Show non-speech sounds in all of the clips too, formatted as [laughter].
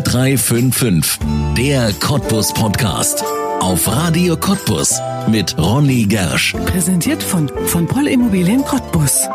0355, der Cottbus Podcast. Auf Radio Cottbus mit Ronny Gersch. Präsentiert von, von Poll Immobilien Cottbus.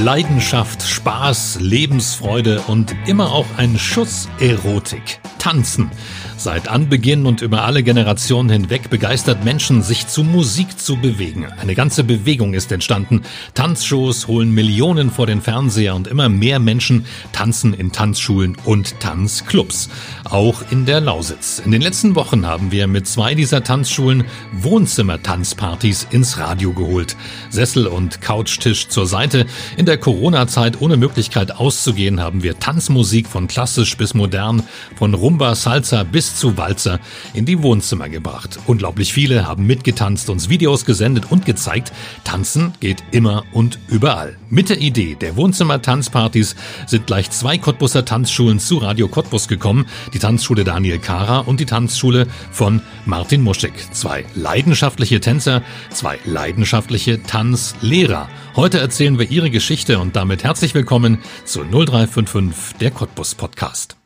Leidenschaft, Spaß, Lebensfreude und immer auch ein Schuss Erotik. Tanzen. Seit Anbeginn und über alle Generationen hinweg begeistert Menschen, sich zu Musik zu bewegen. Eine ganze Bewegung ist entstanden. Tanzshows holen Millionen vor den Fernseher und immer mehr Menschen tanzen in Tanzschulen und Tanzclubs. Auch in der Lausitz. In den letzten Wochen haben wir mit zwei dieser Tanzschulen Wohnzimmer-Tanzpartys ins Radio geholt. Sessel und Couchtisch zur Seite. In der Corona-Zeit ohne Möglichkeit auszugehen haben wir Tanzmusik von klassisch bis modern, von Rum Rumba, Salsa bis zu Walzer in die Wohnzimmer gebracht. Unglaublich viele haben mitgetanzt, uns Videos gesendet und gezeigt, tanzen geht immer und überall. Mit der Idee der Wohnzimmer-Tanzpartys sind gleich zwei Cottbusser Tanzschulen zu Radio Cottbus gekommen, die Tanzschule Daniel Kara und die Tanzschule von Martin Muschig. Zwei leidenschaftliche Tänzer, zwei leidenschaftliche Tanzlehrer. Heute erzählen wir ihre Geschichte und damit herzlich willkommen zu 0355 der Cottbus Podcast.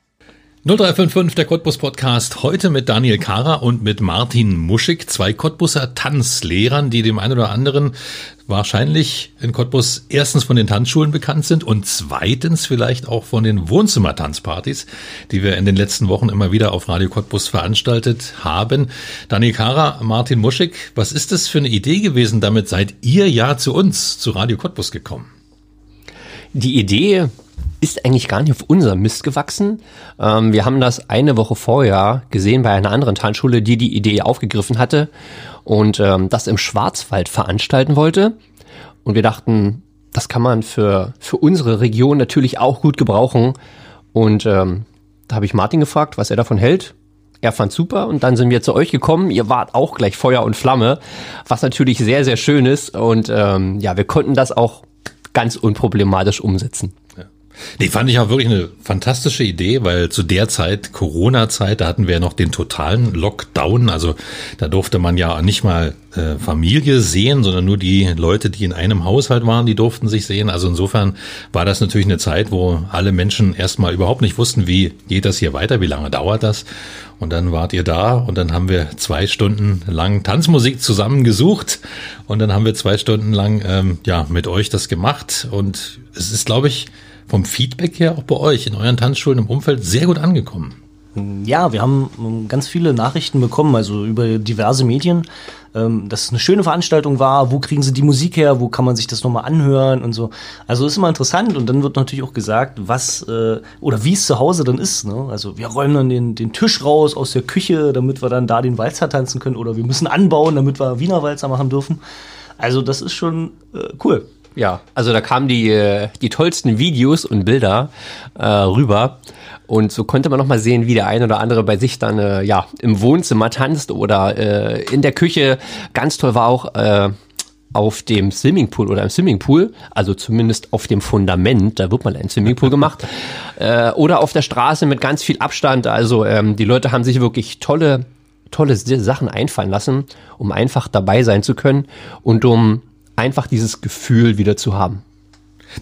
0355, der Cottbus Podcast, heute mit Daniel Kara und mit Martin Muschig, zwei Cottbuser Tanzlehrern, die dem einen oder anderen wahrscheinlich in Cottbus erstens von den Tanzschulen bekannt sind und zweitens vielleicht auch von den Wohnzimmertanzpartys, die wir in den letzten Wochen immer wieder auf Radio Cottbus veranstaltet haben. Daniel Kara, Martin Muschig, was ist das für eine Idee gewesen? Damit seid ihr ja zu uns, zu Radio Cottbus gekommen. Die Idee ist eigentlich gar nicht auf unserem Mist gewachsen. Ähm, wir haben das eine Woche vorher gesehen bei einer anderen Tanzschule, die die Idee aufgegriffen hatte und ähm, das im Schwarzwald veranstalten wollte. Und wir dachten, das kann man für, für unsere Region natürlich auch gut gebrauchen. Und ähm, da habe ich Martin gefragt, was er davon hält. Er fand super und dann sind wir zu euch gekommen. Ihr wart auch gleich Feuer und Flamme, was natürlich sehr, sehr schön ist. Und ähm, ja, wir konnten das auch ganz unproblematisch umsetzen. Nee, fand ich auch wirklich eine fantastische Idee, weil zu der Zeit, Corona-Zeit, da hatten wir ja noch den totalen Lockdown. Also da durfte man ja nicht mal äh, Familie sehen, sondern nur die Leute, die in einem Haushalt waren, die durften sich sehen. Also insofern war das natürlich eine Zeit, wo alle Menschen erstmal überhaupt nicht wussten, wie geht das hier weiter, wie lange dauert das. Und dann wart ihr da und dann haben wir zwei Stunden lang Tanzmusik zusammen gesucht und dann haben wir zwei Stunden lang ähm, ja mit euch das gemacht. Und es ist, glaube ich, vom Feedback her auch bei euch in euren Tanzschulen im Umfeld sehr gut angekommen. Ja, wir haben ähm, ganz viele Nachrichten bekommen, also über diverse Medien, ähm, dass es eine schöne Veranstaltung war, wo kriegen sie die Musik her, wo kann man sich das nochmal anhören und so. Also ist immer interessant und dann wird natürlich auch gesagt, was äh, oder wie es zu Hause dann ist. Ne? Also wir räumen dann den, den Tisch raus aus der Küche, damit wir dann da den Walzer tanzen können oder wir müssen anbauen, damit wir Wiener Walzer machen dürfen. Also das ist schon äh, cool. Ja, also da kamen die, äh, die tollsten Videos und Bilder äh, rüber. Und so konnte man nochmal sehen, wie der ein oder andere bei sich dann äh, ja im Wohnzimmer tanzt oder äh, in der Küche. Ganz toll war auch äh, auf dem Swimmingpool oder im Swimmingpool, also zumindest auf dem Fundament, da wird mal ein Swimmingpool gemacht, [laughs] äh, oder auf der Straße mit ganz viel Abstand. Also ähm, die Leute haben sich wirklich tolle, tolle Sachen einfallen lassen, um einfach dabei sein zu können und um einfach dieses Gefühl wieder zu haben.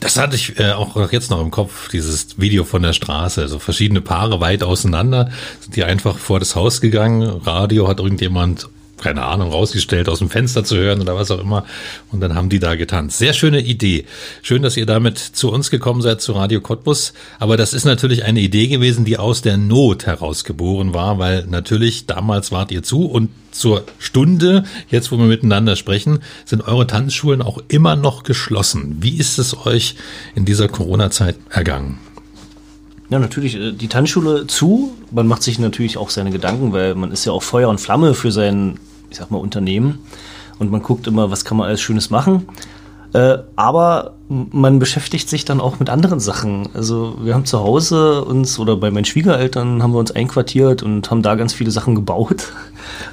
Das hatte ich äh, auch jetzt noch im Kopf, dieses Video von der Straße. Also verschiedene Paare weit auseinander, sind die einfach vor das Haus gegangen. Radio hat irgendjemand keine Ahnung, rausgestellt, aus dem Fenster zu hören oder was auch immer. Und dann haben die da getanzt. Sehr schöne Idee. Schön, dass ihr damit zu uns gekommen seid, zu Radio Cottbus. Aber das ist natürlich eine Idee gewesen, die aus der Not herausgeboren war, weil natürlich damals wart ihr zu und zur Stunde, jetzt wo wir miteinander sprechen, sind eure Tanzschulen auch immer noch geschlossen. Wie ist es euch in dieser Corona-Zeit ergangen? Ja, natürlich, äh, die Tanzschule zu. Man macht sich natürlich auch seine Gedanken, weil man ist ja auch Feuer und Flamme für sein ich sag mal, Unternehmen. Und man guckt immer, was kann man alles Schönes machen. Äh, aber man beschäftigt sich dann auch mit anderen Sachen. Also wir haben zu Hause uns oder bei meinen Schwiegereltern haben wir uns einquartiert und haben da ganz viele Sachen gebaut. [laughs]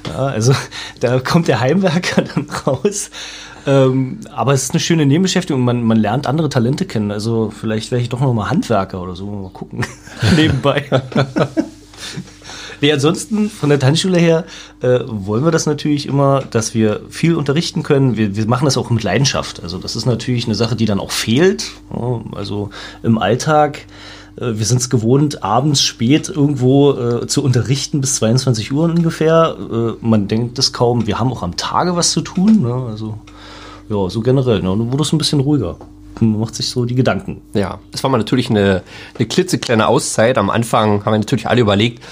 Ja, also da kommt der Heimwerker [laughs] dann raus. Ähm, aber es ist eine schöne Nebenbeschäftigung. Man, man lernt andere Talente kennen. Also vielleicht wäre ich doch noch mal Handwerker oder so. Mal gucken. [laughs] Nebenbei. Nee, ansonsten von der Tanzschule her äh, wollen wir das natürlich immer, dass wir viel unterrichten können. Wir, wir machen das auch mit Leidenschaft. Also das ist natürlich eine Sache, die dann auch fehlt. Also im Alltag äh, wir sind es gewohnt, abends spät irgendwo äh, zu unterrichten bis 22 Uhr ungefähr. Äh, man denkt es kaum. Wir haben auch am Tage was zu tun. Ne? Also ja, so generell. Ne? Dann wurde es ein bisschen ruhiger. Man macht sich so die Gedanken. Ja, es war mal natürlich eine, eine klitzekleine Auszeit. Am Anfang haben wir natürlich alle überlegt,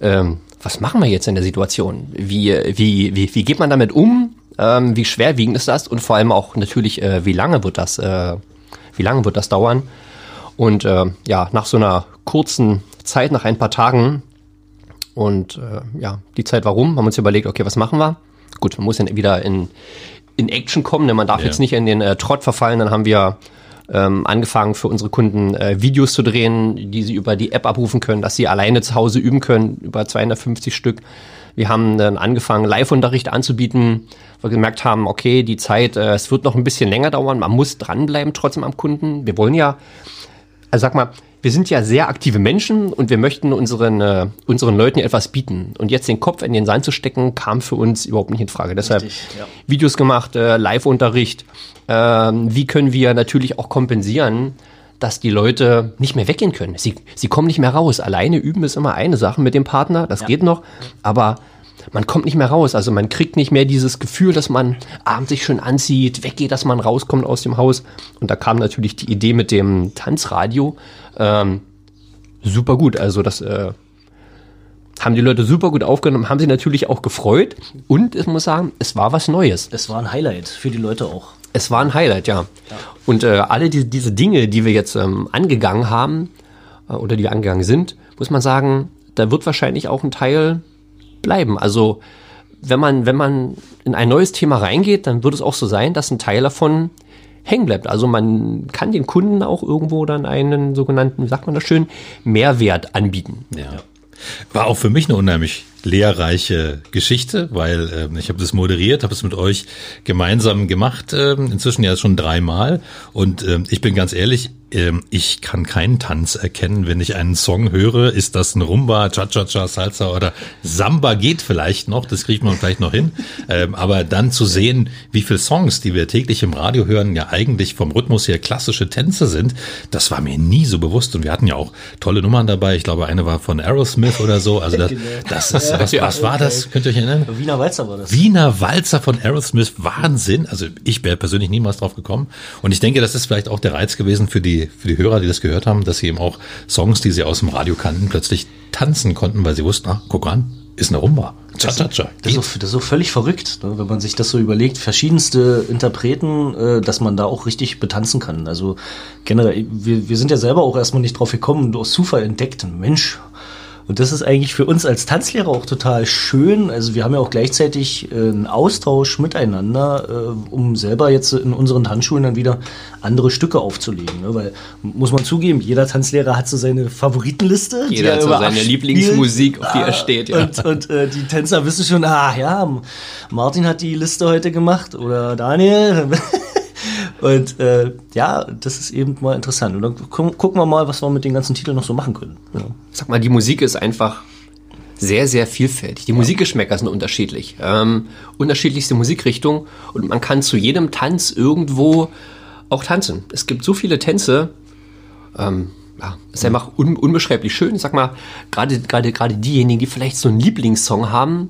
ähm, was machen wir jetzt in der Situation? Wie, wie, wie, wie geht man damit um? Ähm, wie schwerwiegend ist das? Und vor allem auch natürlich, äh, wie lange wird das, äh, wie lange wird das dauern? Und äh, ja, nach so einer kurzen Zeit, nach ein paar Tagen und äh, ja, die Zeit warum, haben wir uns überlegt, okay, was machen wir? Gut, man muss dann wieder in, in Action kommen, denn man darf Ja. jetzt nicht in den äh, Trott verfallen. Dann haben wir ähm, angefangen für unsere Kunden äh, Videos zu drehen, die sie über die App abrufen können, dass sie alleine zu Hause üben können, über 250 Stück. Wir haben dann angefangen, Live-Unterricht anzubieten, weil wir gemerkt haben, okay, die Zeit, äh, es wird noch ein bisschen länger dauern, man muss dranbleiben trotzdem am Kunden. Wir wollen ja, also sag mal, wir sind ja sehr aktive Menschen und wir möchten unseren, äh, unseren Leuten etwas bieten. Und jetzt den Kopf in den Sand zu stecken, kam für uns überhaupt nicht in Frage. Deshalb Richtig, ja. Videos gemacht, äh, Live-Unterricht. Ähm, wie können wir natürlich auch kompensieren, dass die Leute nicht mehr weggehen können? Sie, sie kommen nicht mehr raus. Alleine üben ist immer eine Sache mit dem Partner, das geht noch. Aber man kommt nicht mehr raus. Also man kriegt nicht mehr dieses Gefühl, dass man abends sich schön anzieht, weggeht, dass man rauskommt aus dem Haus. Und da kam natürlich die Idee mit dem Tanzradio. Ähm, super gut. Also das äh, haben die Leute super gut aufgenommen, haben sie natürlich auch gefreut. Und ich muss sagen, es war was Neues. Es war ein Highlight für die Leute auch. Es war ein Highlight, ja. Und äh, alle die, diese Dinge, die wir jetzt ähm, angegangen haben äh, oder die wir angegangen sind, muss man sagen, da wird wahrscheinlich auch ein Teil bleiben. Also wenn man, wenn man in ein neues Thema reingeht, dann wird es auch so sein, dass ein Teil davon hängen bleibt. Also man kann den Kunden auch irgendwo dann einen sogenannten, wie sagt man das schön, Mehrwert anbieten. Ja. War auch für mich eine unheimlich lehrreiche Geschichte, weil ähm, ich habe das moderiert, habe es mit euch gemeinsam gemacht, ähm, inzwischen ja schon dreimal. Und ähm, ich bin ganz ehrlich, ähm, ich kann keinen Tanz erkennen, wenn ich einen Song höre. Ist das ein Rumba, Cha-Cha-Cha, Salsa oder Samba geht vielleicht noch, das kriegt man vielleicht noch hin. Ähm, aber dann zu sehen, wie viele Songs, die wir täglich im Radio hören, ja eigentlich vom Rhythmus her klassische Tänze sind, das war mir nie so bewusst. Und wir hatten ja auch tolle Nummern dabei. Ich glaube, eine war von Aerosmith oder so. Also das, das ist, was, was war das? Könnt ihr euch erinnern? Wiener Walzer war das. Wiener Walzer von Aerosmith, Wahnsinn. Also ich wäre persönlich niemals drauf gekommen. Und ich denke, das ist vielleicht auch der Reiz gewesen für die, für die Hörer, die das gehört haben, dass sie eben auch Songs, die sie aus dem Radio kannten, plötzlich tanzen konnten, weil sie wussten, ah, guck an, ist eine Rumba. Cha-cha-cha. Das ist, so, das ist so völlig verrückt, ne? wenn man sich das so überlegt. Verschiedenste Interpreten, äh, dass man da auch richtig betanzen kann. Also generell, wir, wir sind ja selber auch erstmal nicht drauf gekommen aus Zufall entdeckt. Mensch. Und das ist eigentlich für uns als Tanzlehrer auch total schön. Also wir haben ja auch gleichzeitig äh, einen Austausch miteinander, äh, um selber jetzt in unseren Tanzschulen dann wieder andere Stücke aufzulegen. Ne? Weil, muss man zugeben, jeder Tanzlehrer hat so seine Favoritenliste. Jeder er hat so seine abspielt. Lieblingsmusik, auf die er steht, ja. Und, und äh, die Tänzer wissen schon, ah ja, Martin hat die Liste heute gemacht oder Daniel. Und äh, ja, das ist eben mal interessant. Und dann gu gucken wir mal, was wir mit den ganzen Titeln noch so machen können. Ja. sag mal, die Musik ist einfach sehr, sehr vielfältig. Die Musikgeschmäcker sind unterschiedlich. Ähm, unterschiedlichste Musikrichtungen und man kann zu jedem Tanz irgendwo auch tanzen. Es gibt so viele Tänze, ähm, ja, ist einfach un unbeschreiblich schön. Ich sag mal, gerade diejenigen, die vielleicht so einen Lieblingssong haben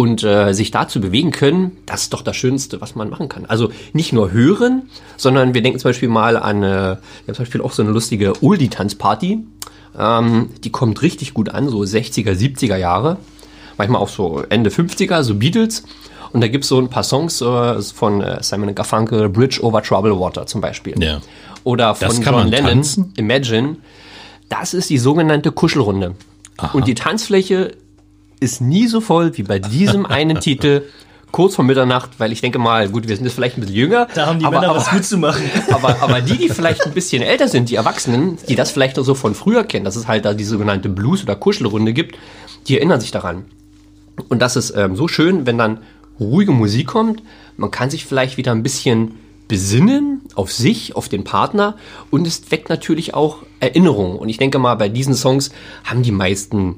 und äh, sich dazu bewegen können, das ist doch das Schönste, was man machen kann. Also nicht nur hören, sondern wir denken zum Beispiel mal an, äh, wir haben zum Beispiel auch so eine lustige Oldie-Tanzparty. Ähm, die kommt richtig gut an, so 60er, 70er Jahre. Manchmal auch so Ende 50er, so Beatles. Und da gibt's so ein paar Songs äh, von äh, Simon Garfunkel, Bridge over Troubled Water zum Beispiel. Ja. Oder von John Lennon, tanzen? Imagine. Das ist die sogenannte Kuschelrunde. Und die Tanzfläche ist nie so voll wie bei diesem einen [laughs] Titel kurz vor Mitternacht, weil ich denke mal, gut, wir sind jetzt vielleicht ein bisschen jünger. Da haben die aber, Männer aber, was mitzumachen. [laughs] aber, aber die, die vielleicht ein bisschen älter sind, die Erwachsenen, die das vielleicht auch so von früher kennen, dass es halt da die sogenannte Blues- oder Kuschelrunde gibt, die erinnern sich daran. Und das ist ähm, so schön, wenn dann ruhige Musik kommt. Man kann sich vielleicht wieder ein bisschen besinnen auf sich, auf den Partner und es weckt natürlich auch Erinnerungen. Und ich denke mal, bei diesen Songs haben die meisten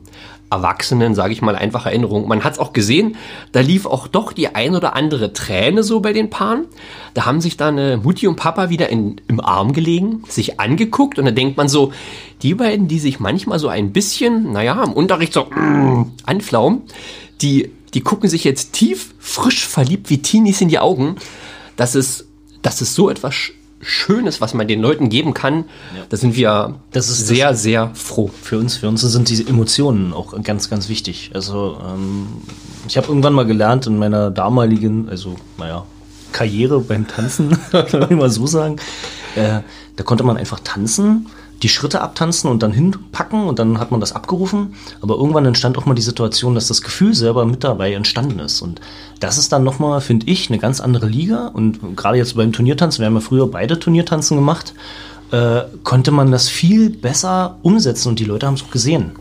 Erwachsenen, sage ich mal, einfach Erinnerung. Man hat es auch gesehen, da lief auch doch die ein oder andere Träne so bei den Paaren. Da haben sich dann äh, Mutti und Papa wieder in, im Arm gelegen, sich angeguckt und da denkt man so, die beiden, die sich manchmal so ein bisschen, naja, im Unterricht so mm, anflaumen, die, die gucken sich jetzt tief, frisch verliebt wie Teenies in die Augen. Das ist, das ist so etwas Schönes, was man den Leuten geben kann, da sind wir Das ist sehr, sehr froh. Für uns, für uns sind diese Emotionen auch ganz, ganz wichtig. Also ähm, ich habe irgendwann mal gelernt in meiner damaligen, also naja, Karriere beim Tanzen, [laughs] kann man mal so sagen, äh, da konnte man einfach tanzen, die Schritte abtanzen und dann hinpacken und dann hat man das abgerufen. Aber irgendwann entstand auch mal die Situation, dass das Gefühl selber mit dabei entstanden ist. Und das ist dann nochmal, finde ich, eine ganz andere Liga. Und gerade jetzt beim Turniertanzen, wir haben ja früher beide Turniertanzen gemacht, äh, konnte man das viel besser umsetzen und die Leute haben es auch gesehen.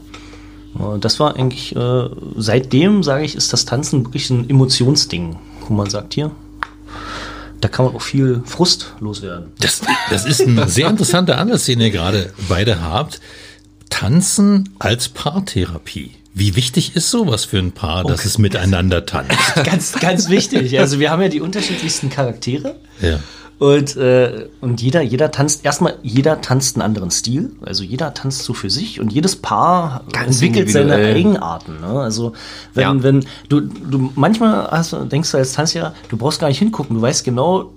Das war eigentlich, äh, seitdem sage ich, ist das Tanzen wirklich ein Emotionsding, wo man sagt, hier, da kann man auch viel Frust loswerden. Das, das ist ein sehr interessanter Ansatz, den ihr gerade beide habt. Tanzen als Paartherapie. Wie wichtig ist sowas für ein Paar, dass es miteinander tanzt? [laughs] ganz, ganz wichtig. Also wir haben ja die unterschiedlichsten Charaktere. Ja. Und, äh, und jeder, jeder tanzt, erstmal, jeder tanzt einen anderen Stil. Also jeder tanzt so für sich und jedes Paar Ganz entwickelt seine. Eigenarten. Ne? Also wenn, Ja. wenn du, du manchmal hast, du- denkst du als Tanzlehrer, du brauchst gar nicht hingucken, du weißt genau,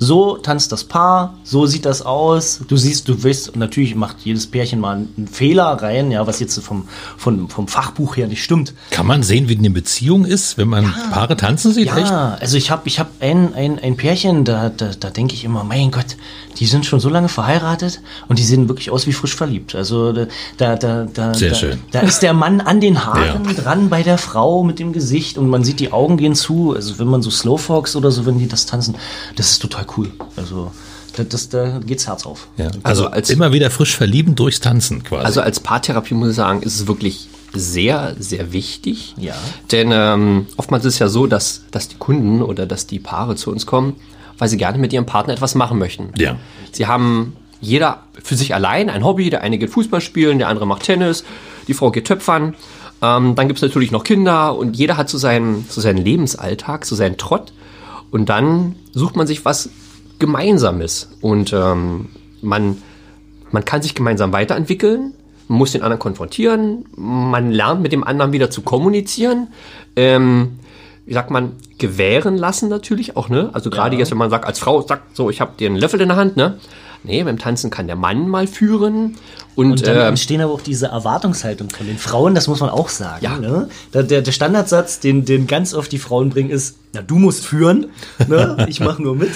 so tanzt das Paar, so sieht das aus. Du siehst, du weißt, natürlich macht jedes Pärchen mal einen Fehler rein, ja, was jetzt vom, vom, vom Fachbuch her nicht stimmt. Kann man sehen, wie eine Beziehung ist, wenn man Paare tanzen sieht? Echt? Ja, also ich habe ich hab ein, ein, ein Pärchen, da, da, da denke ich immer, mein Gott, die sind schon so lange verheiratet und die sehen wirklich aus wie frisch verliebt. Also da, da, da, da, Sehr da, schön. da ist der Mann an den Haaren Ja. dran bei der Frau mit dem Gesicht und man sieht, die Augen gehen zu. Also wenn man so Slowfox oder so, wenn die das tanzen, das ist total cool. Also da, das, da geht's Herz auf. Ja. Also, als- immer wieder frisch verlieben durchs Tanzen quasi. Also als Paartherapie muss ich sagen, ist es wirklich sehr, sehr wichtig. Ja. Denn ähm, oftmals ist es ja so, dass, dass die Kunden oder dass die Paare zu uns kommen, weil sie gerne mit ihrem Partner etwas machen möchten. Ja. Sie haben jeder für sich allein ein Hobby. Der eine geht Fußball spielen, der andere macht Tennis, die Frau geht töpfern. Ähm, dann gibt es natürlich noch Kinder und jeder hat so seinen, so seinen Lebensalltag, so seinen Trott. Und dann sucht man sich was Gemeinsames. Und ähm, man, man kann sich gemeinsam weiterentwickeln, man muss den anderen konfrontieren, man lernt mit dem anderen wieder zu kommunizieren. Ähm, wie sagt man, gewähren lassen natürlich auch, ne? Also gerade jetzt, wenn man sagt, als Frau sagt, so, ich habe dir einen Löffel in der Hand, ne? Nee, beim Tanzen kann der Mann mal führen. Und, Und dann äh, entstehen aber auch diese Erwartungshaltung von den Frauen, das muss man auch sagen. Ja. Ne? Der, der, Standardsatz, den, den ganz oft die Frauen bringen, ist, na, du musst führen, ne? [laughs] ich mache nur mit.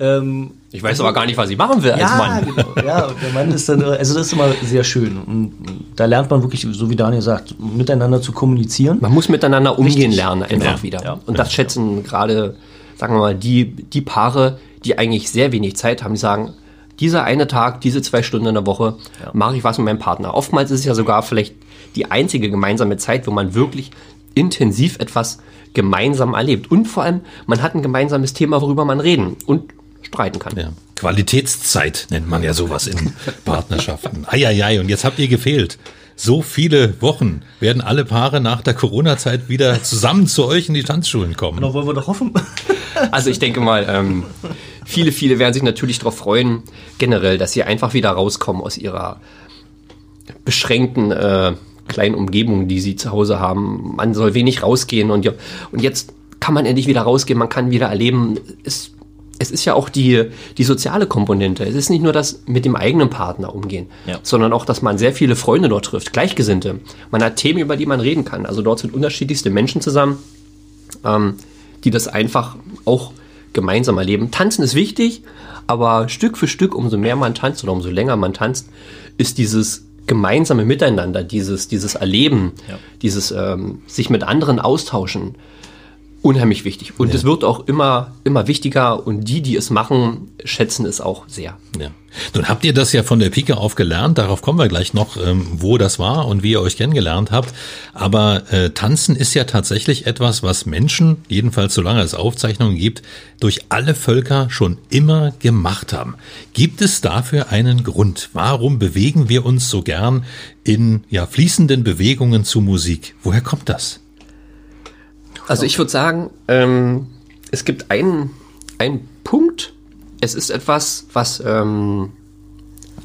Ähm, ich weiß aber gar nicht, was ich machen will als ja, Mann. genau. Ja, und der Mann ist dann, also das ist immer sehr schön. Und da lernt man wirklich, so wie Daniel sagt, miteinander zu kommunizieren. Man muss miteinander umgehen Richtig. lernen, einfach Ja. wieder. Ja. Und das schätzen gerade, sagen wir mal, die, die Paare, die eigentlich sehr wenig Zeit haben, die sagen, dieser eine Tag, diese zwei Stunden in der Woche, mache ich was mit meinem Partner. Oftmals ist es ja sogar vielleicht die einzige gemeinsame Zeit, wo man wirklich intensiv etwas gemeinsam erlebt. Und vor allem, man hat ein gemeinsames Thema, worüber man reden und streiten kann. Ja. Qualitätszeit nennt man ja sowas in [laughs] Partnerschaften. Eieiei, und jetzt habt ihr gefehlt. So viele Wochen werden alle Paare nach der Corona-Zeit wieder zusammen zu euch in die Tanzschulen kommen. Noch wollen wir doch hoffen. [laughs] Also ich denke mal, ähm, viele, viele werden sich natürlich darauf freuen, generell, dass sie einfach wieder rauskommen aus ihrer beschränkten äh, kleinen Umgebung, die sie zu Hause haben. Man soll wenig rausgehen und, ja, und jetzt kann man endlich wieder rausgehen, man kann wieder erleben. Es, es ist ja auch die, die soziale Komponente. Es ist nicht nur das mit dem eigenen Partner umgehen, Ja. sondern auch, dass man sehr viele Freunde dort trifft, Gleichgesinnte. Man hat Themen, über die man reden kann. Also dort sind unterschiedlichste Menschen zusammen ähm, die das einfach auch gemeinsam erleben. Tanzen ist wichtig, aber Stück für Stück, umso mehr man tanzt oder umso länger man tanzt, ist dieses gemeinsame Miteinander, dieses, dieses Erleben, Ja. dieses ähm, sich mit anderen austauschen, unheimlich wichtig. Und es wird auch immer, immer wichtiger und die, die es machen, schätzen es auch sehr. Ja. Nun habt ihr das ja von der Pike auf gelernt, darauf kommen wir gleich noch, ähm, wo das war und wie ihr euch kennengelernt habt. Aber äh, Tanzen ist ja tatsächlich etwas, was Menschen, jedenfalls solange es Aufzeichnungen gibt, durch alle Völker schon immer gemacht haben. Gibt es dafür einen Grund? Warum bewegen wir uns so gern in ja, fließenden Bewegungen zu Musik? Woher kommt das? Also ich würde sagen, ähm, es gibt einen, einen Punkt, es ist etwas, was, ähm,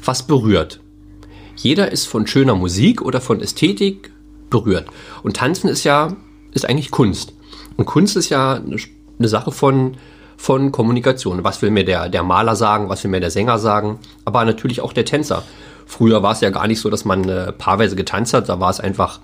was berührt. Jeder ist von schöner Musik oder von Ästhetik berührt. Und Tanzen ist ja, ist eigentlich Kunst. Und Kunst ist ja eine, eine Sache von, von Kommunikation. Was will mir der, der Maler sagen, was will mir der Sänger sagen, aber natürlich auch der Tänzer. Früher war es ja gar nicht so, dass man äh, paarweise getanzt hat, da war es einfach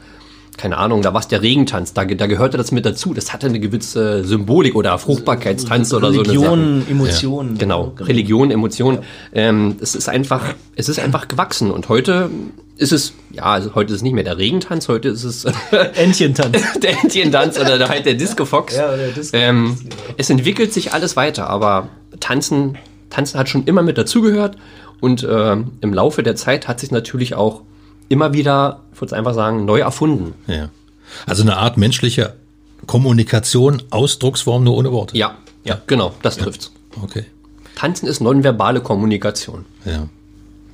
keine Ahnung, da war es der Regentanz, da, da gehörte das mit dazu. Das hatte eine gewisse Symbolik oder Fruchtbarkeitstanz oder so. Religion, Emotionen. Ja. Genau, Religion, Emotionen. Ähm, es ist einfach, es ist einfach gewachsen und heute ist es, ja, also heute ist es nicht mehr der Regentanz, heute ist es [laughs] Entchentanz. [laughs] der Entchentanz oder halt der Disco Fox. Ja, der Disco ähm, es entwickelt sich alles weiter, aber Tanzen, Tanzen hat schon immer mit dazugehört und äh, im Laufe der Zeit hat sich natürlich auch immer wieder, ich würde einfach sagen, neu erfunden. Ja. Also eine Art menschliche Kommunikation, Ausdrucksform nur ohne Worte. Ja, ja, genau, das ja. trifft's. Okay. Tanzen ist nonverbale Kommunikation. Ja.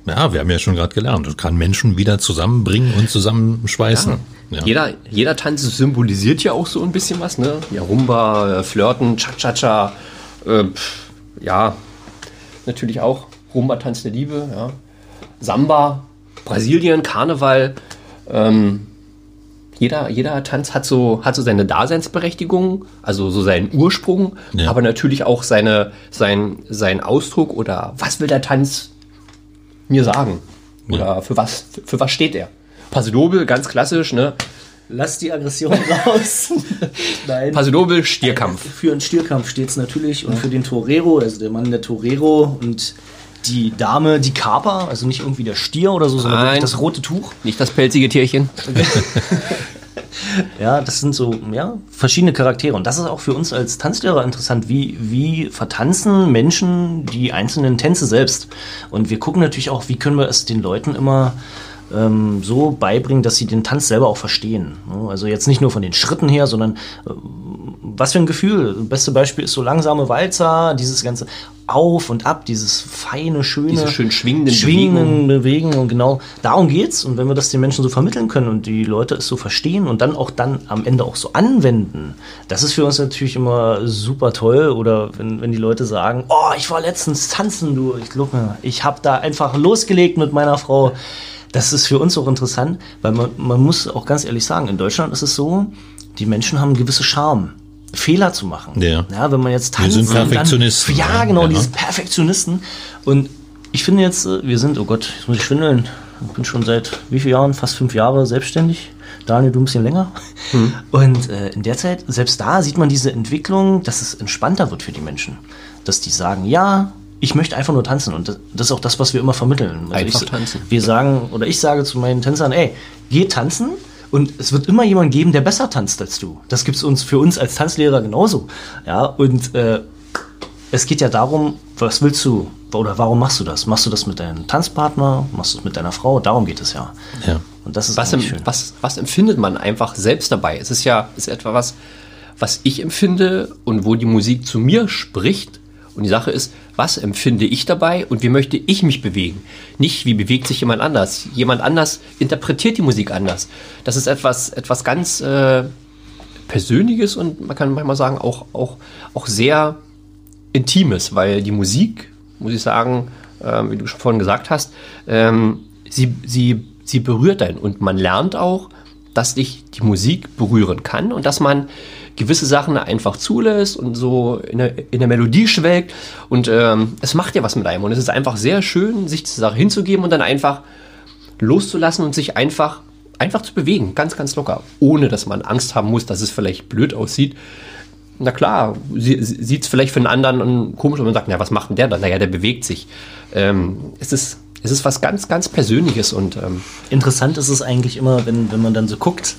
Ja, wir haben ja schon gerade gelernt, das kann Menschen wieder zusammenbringen und zusammenschweißen. Ja. Ja. Jeder, jeder Tanz symbolisiert ja auch so ein bisschen was, ne? Ja, Rumba, äh, Flirten, Cha-Cha-Cha, äh, ja, natürlich auch Rumba, Tanz der Liebe, ja. Samba, Brasilien, Karneval, ähm, jeder, jeder Tanz hat so, hat so seine Daseinsberechtigung, also so seinen Ursprung, ja. aber natürlich auch seine, sein, sein Ausdruck oder was will der Tanz mir sagen? Oder ja. für, was, für, für, was steht er? Pasidobel, ganz klassisch, ne? Lass die Aggression [laughs] raus. Nein. Pasidobel, Stierkampf. Für einen Stierkampf steht es natürlich und für den Torero, also der Mann der Torero und die Dame, die Kaper, also nicht irgendwie der Stier oder so, sondern Nein. das rote Tuch. Nicht das pelzige Tierchen. [laughs] ja, das sind so ja, verschiedene Charaktere. Und das ist auch für uns als Tanzlehrer interessant. Wie, wie vertanzen Menschen die einzelnen Tänze selbst? Und wir gucken natürlich auch, wie können wir es den Leuten immer ähm, so beibringen, dass sie den Tanz selber auch verstehen. Also jetzt nicht nur von den Schritten her, sondern äh, was für ein Gefühl. Das beste Beispiel ist so langsame Walzer, dieses ganze Auf und Ab, dieses feine, schöne, diese schön schwingenden, schwingenden Bewegungen. Bewegen. Und genau darum geht's. Und wenn wir das den Menschen so vermitteln können und die Leute es so verstehen und dann auch dann am Ende auch so anwenden, das ist für uns natürlich immer super toll. Oder wenn, wenn die Leute sagen, oh, ich war letztens tanzen, du, ich glaube, ich habe da einfach losgelegt mit meiner Frau das ist für uns auch interessant, weil man, man muss auch ganz ehrlich sagen, in Deutschland ist es so, die Menschen haben gewisse Charme. Fehler zu machen. Ja. ja wenn man jetzt tanzt. Wir sind Perfektionisten. Dann, ja, genau, ja. diese Perfektionisten. Und ich finde jetzt, äh, wir sind, oh Gott, jetzt muss ich schwindeln. Ich bin schon seit wie vielen Jahren? Fast fünf Jahre selbstständig. Daniel, du ein bisschen länger. Hm. Und äh, in der Zeit, selbst da sieht man diese Entwicklung, dass es entspannter wird für die Menschen. Dass die sagen, ja, ich möchte einfach nur tanzen und das, ist auch das, was wir immer vermitteln. Also einfach ich, tanzen. Wir sagen, oder ich sage zu meinen Tänzern, ey, geh tanzen und es wird immer jemand geben, der besser tanzt als du. Das gibt es uns für uns als Tanzlehrer genauso. Ja, und äh, es geht ja darum, was willst du oder warum machst du das? Machst du das mit deinem Tanzpartner? Machst du es mit deiner Frau? Darum geht es ja. ja. Und das ist was, im, schön. Was, was empfindet man einfach selbst dabei? Es ist ja ist etwa was, was ich empfinde und wo die Musik zu mir spricht und die Sache ist, was empfinde ich dabei und wie möchte ich mich bewegen? Nicht, wie bewegt sich jemand anders. Jemand anders interpretiert die Musik anders. Das ist etwas, etwas ganz äh, Persönliches und man kann manchmal sagen, auch, auch, auch sehr Intimes, weil die Musik, muss ich sagen, äh, wie du schon vorhin gesagt hast, ähm, sie, sie, sie berührt einen und man lernt auch, dass dich die Musik berühren kann und dass man gewisse Sachen einfach zulässt und so in der, in der Melodie schwelgt. Und ähm, es macht ja was mit einem. Und es ist einfach sehr schön, sich zur Sache hinzugeben und dann einfach loszulassen und sich einfach, einfach zu bewegen. Ganz, ganz locker. Ohne dass man Angst haben muss, dass es vielleicht blöd aussieht. Na klar, sie, sieht es vielleicht für einen anderen komisch und man sagt, na, was macht denn der dann? Naja, der bewegt sich. Ähm, es ist es ist was ganz, ganz Persönliches und ähm interessant ist es eigentlich immer, wenn, wenn man dann so guckt,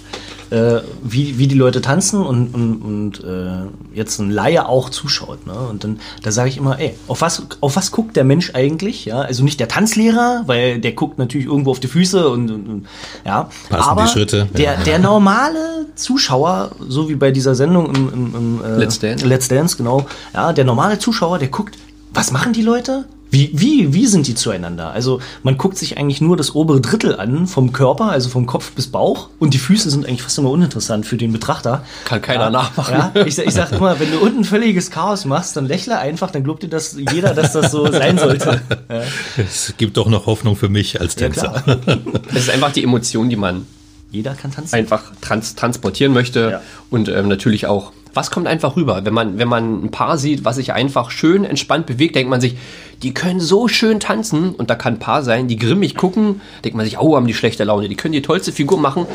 äh, wie, wie die Leute tanzen und, und, und äh, jetzt ein Laie auch zuschaut. Ne? Und dann da sage ich immer, ey, auf was, auf was guckt der Mensch eigentlich? Ja, also nicht der Tanzlehrer, weil der guckt natürlich irgendwo auf die Füße und, und, und ja. Passen aber die Schritte, Der, ja. der normale Zuschauer, so wie bei dieser Sendung im, im, im äh, Let's Dance. Let's Dance, genau. Ja, der normale Zuschauer, der guckt, was machen die Leute? Wie, wie, wie sind die zueinander? Also man guckt sich eigentlich nur das obere Drittel an vom Körper, also vom Kopf bis Bauch und die Füße sind eigentlich fast immer uninteressant für den Betrachter. Kann keiner ja, nachmachen. Ja, ich, ich sag immer, wenn du unten völliges Chaos machst, dann lächle einfach, dann glaubt dir das jeder, dass das so sein sollte. Ja, Es gibt doch noch Hoffnung für mich als Tänzer. [laughs] Das ist einfach die Emotion, die man Jeder kann tanzen. einfach trans transportieren möchte Ja. und ähm, natürlich auch, was kommt einfach rüber? Wenn man, wenn man ein Paar sieht, was sich einfach schön entspannt bewegt, denkt man sich, die können so schön tanzen und da kann ein Paar sein, die grimmig gucken, denkt man sich, oh, haben die schlechte Laune, die können die tollste Figur machen,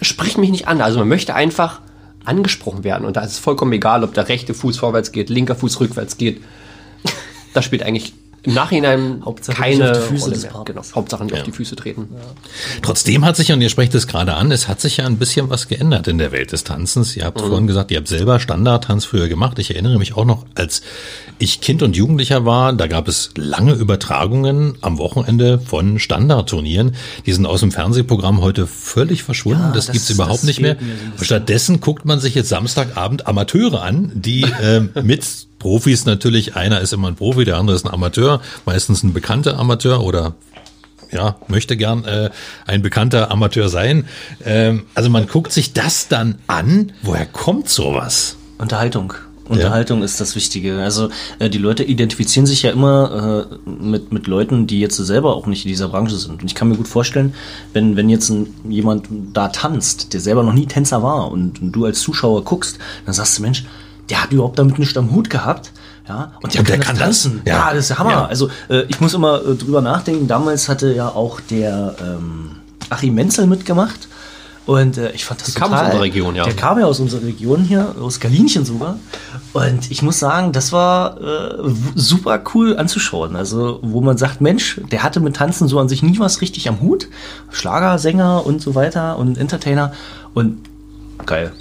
spricht mich nicht an. Also man möchte einfach angesprochen werden und da ist es vollkommen egal, ob der rechte Fuß vorwärts geht, linker Fuß rückwärts geht. [laughs] Das spielt eigentlich im Nachhinein Hauptsache keine auf die Füße Rolle des mehr. Partners. Genau. Hauptsache nicht auf die Füße treten. Trotzdem hat sich, und ihr sprecht es gerade an, es hat sich ja ein bisschen was geändert in der Welt des Tanzens. Ihr habt vorhin gesagt, ihr habt selber Standardtanz früher gemacht. Ich erinnere mich auch noch, als ich Kind und Jugendlicher war, da gab es lange Übertragungen am Wochenende von Standardturnieren. Die sind aus dem Fernsehprogramm heute völlig verschwunden. Ja, das, das- gibt's überhaupt das nicht mehr. Stattdessen guckt man sich jetzt Samstagabend Amateure an, die ähm, [laughs] mit Profis natürlich, einer ist immer ein Profi, der andere ist ein Amateur, meistens ein bekannter Amateur oder ja, möchte gern äh, ein bekannter Amateur sein. Ähm, also man guckt sich das dann an. Woher kommt sowas? Unterhaltung. Unterhaltung ist das Wichtige. Also äh, die Leute identifizieren sich ja immer äh, mit, mit Leuten, die jetzt selber auch nicht in dieser Branche sind. Und ich kann mir gut vorstellen, wenn, wenn jetzt ein, jemand da tanzt, der selber noch nie Tänzer war und, und du als Zuschauer guckst, dann sagst du, Mensch, der hat überhaupt damit nichts am Hut gehabt. Ja, und der, Und der kann, kann das das? tanzen. Ja. Ja. das ist der Hammer. Ja. Also äh, ich muss immer äh, drüber nachdenken. Damals hatte ja auch der ähm, Achim Menzel mitgemacht. Und äh, ich fand das kam aus total, unserer Region, ja. Der kam ja aus unserer Region hier, aus Galinchen sogar. Und ich muss sagen, das war äh, super cool anzuschauen. Also, wo man sagt, Mensch, der hatte mit Tanzen so an sich nie was richtig am Hut. Schlagersänger und so weiter und Entertainer. Und geil.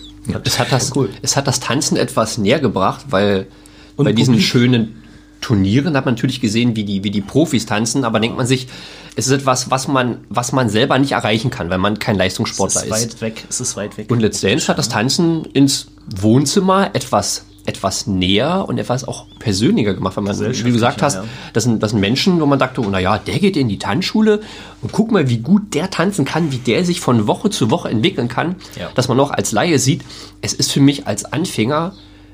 Es hat das, es hat das Tanzen etwas näher gebracht, weil Und bei diesen Publik. schönen Turnieren hat man natürlich gesehen, wie die, wie die Profis tanzen, aber denkt man sich, es ist etwas, was man, was man selber nicht erreichen kann, weil man kein Es Leistungssportler ist ist. weit weg. Es ist weit weg. Und Dance hat das Tanzen ins Wohnzimmer etwas, etwas näher und etwas auch persönlicher gemacht, weil man, wie du gesagt hast, ja. das sind, das sind Menschen, wo man dachte, oh, naja, der geht in die Tanzschule und guck mal, wie gut der tanzen kann, wie der sich von Woche zu Woche entwickeln kann, Ja. dass man auch als Laie sieht, es ist für mich als Anfänger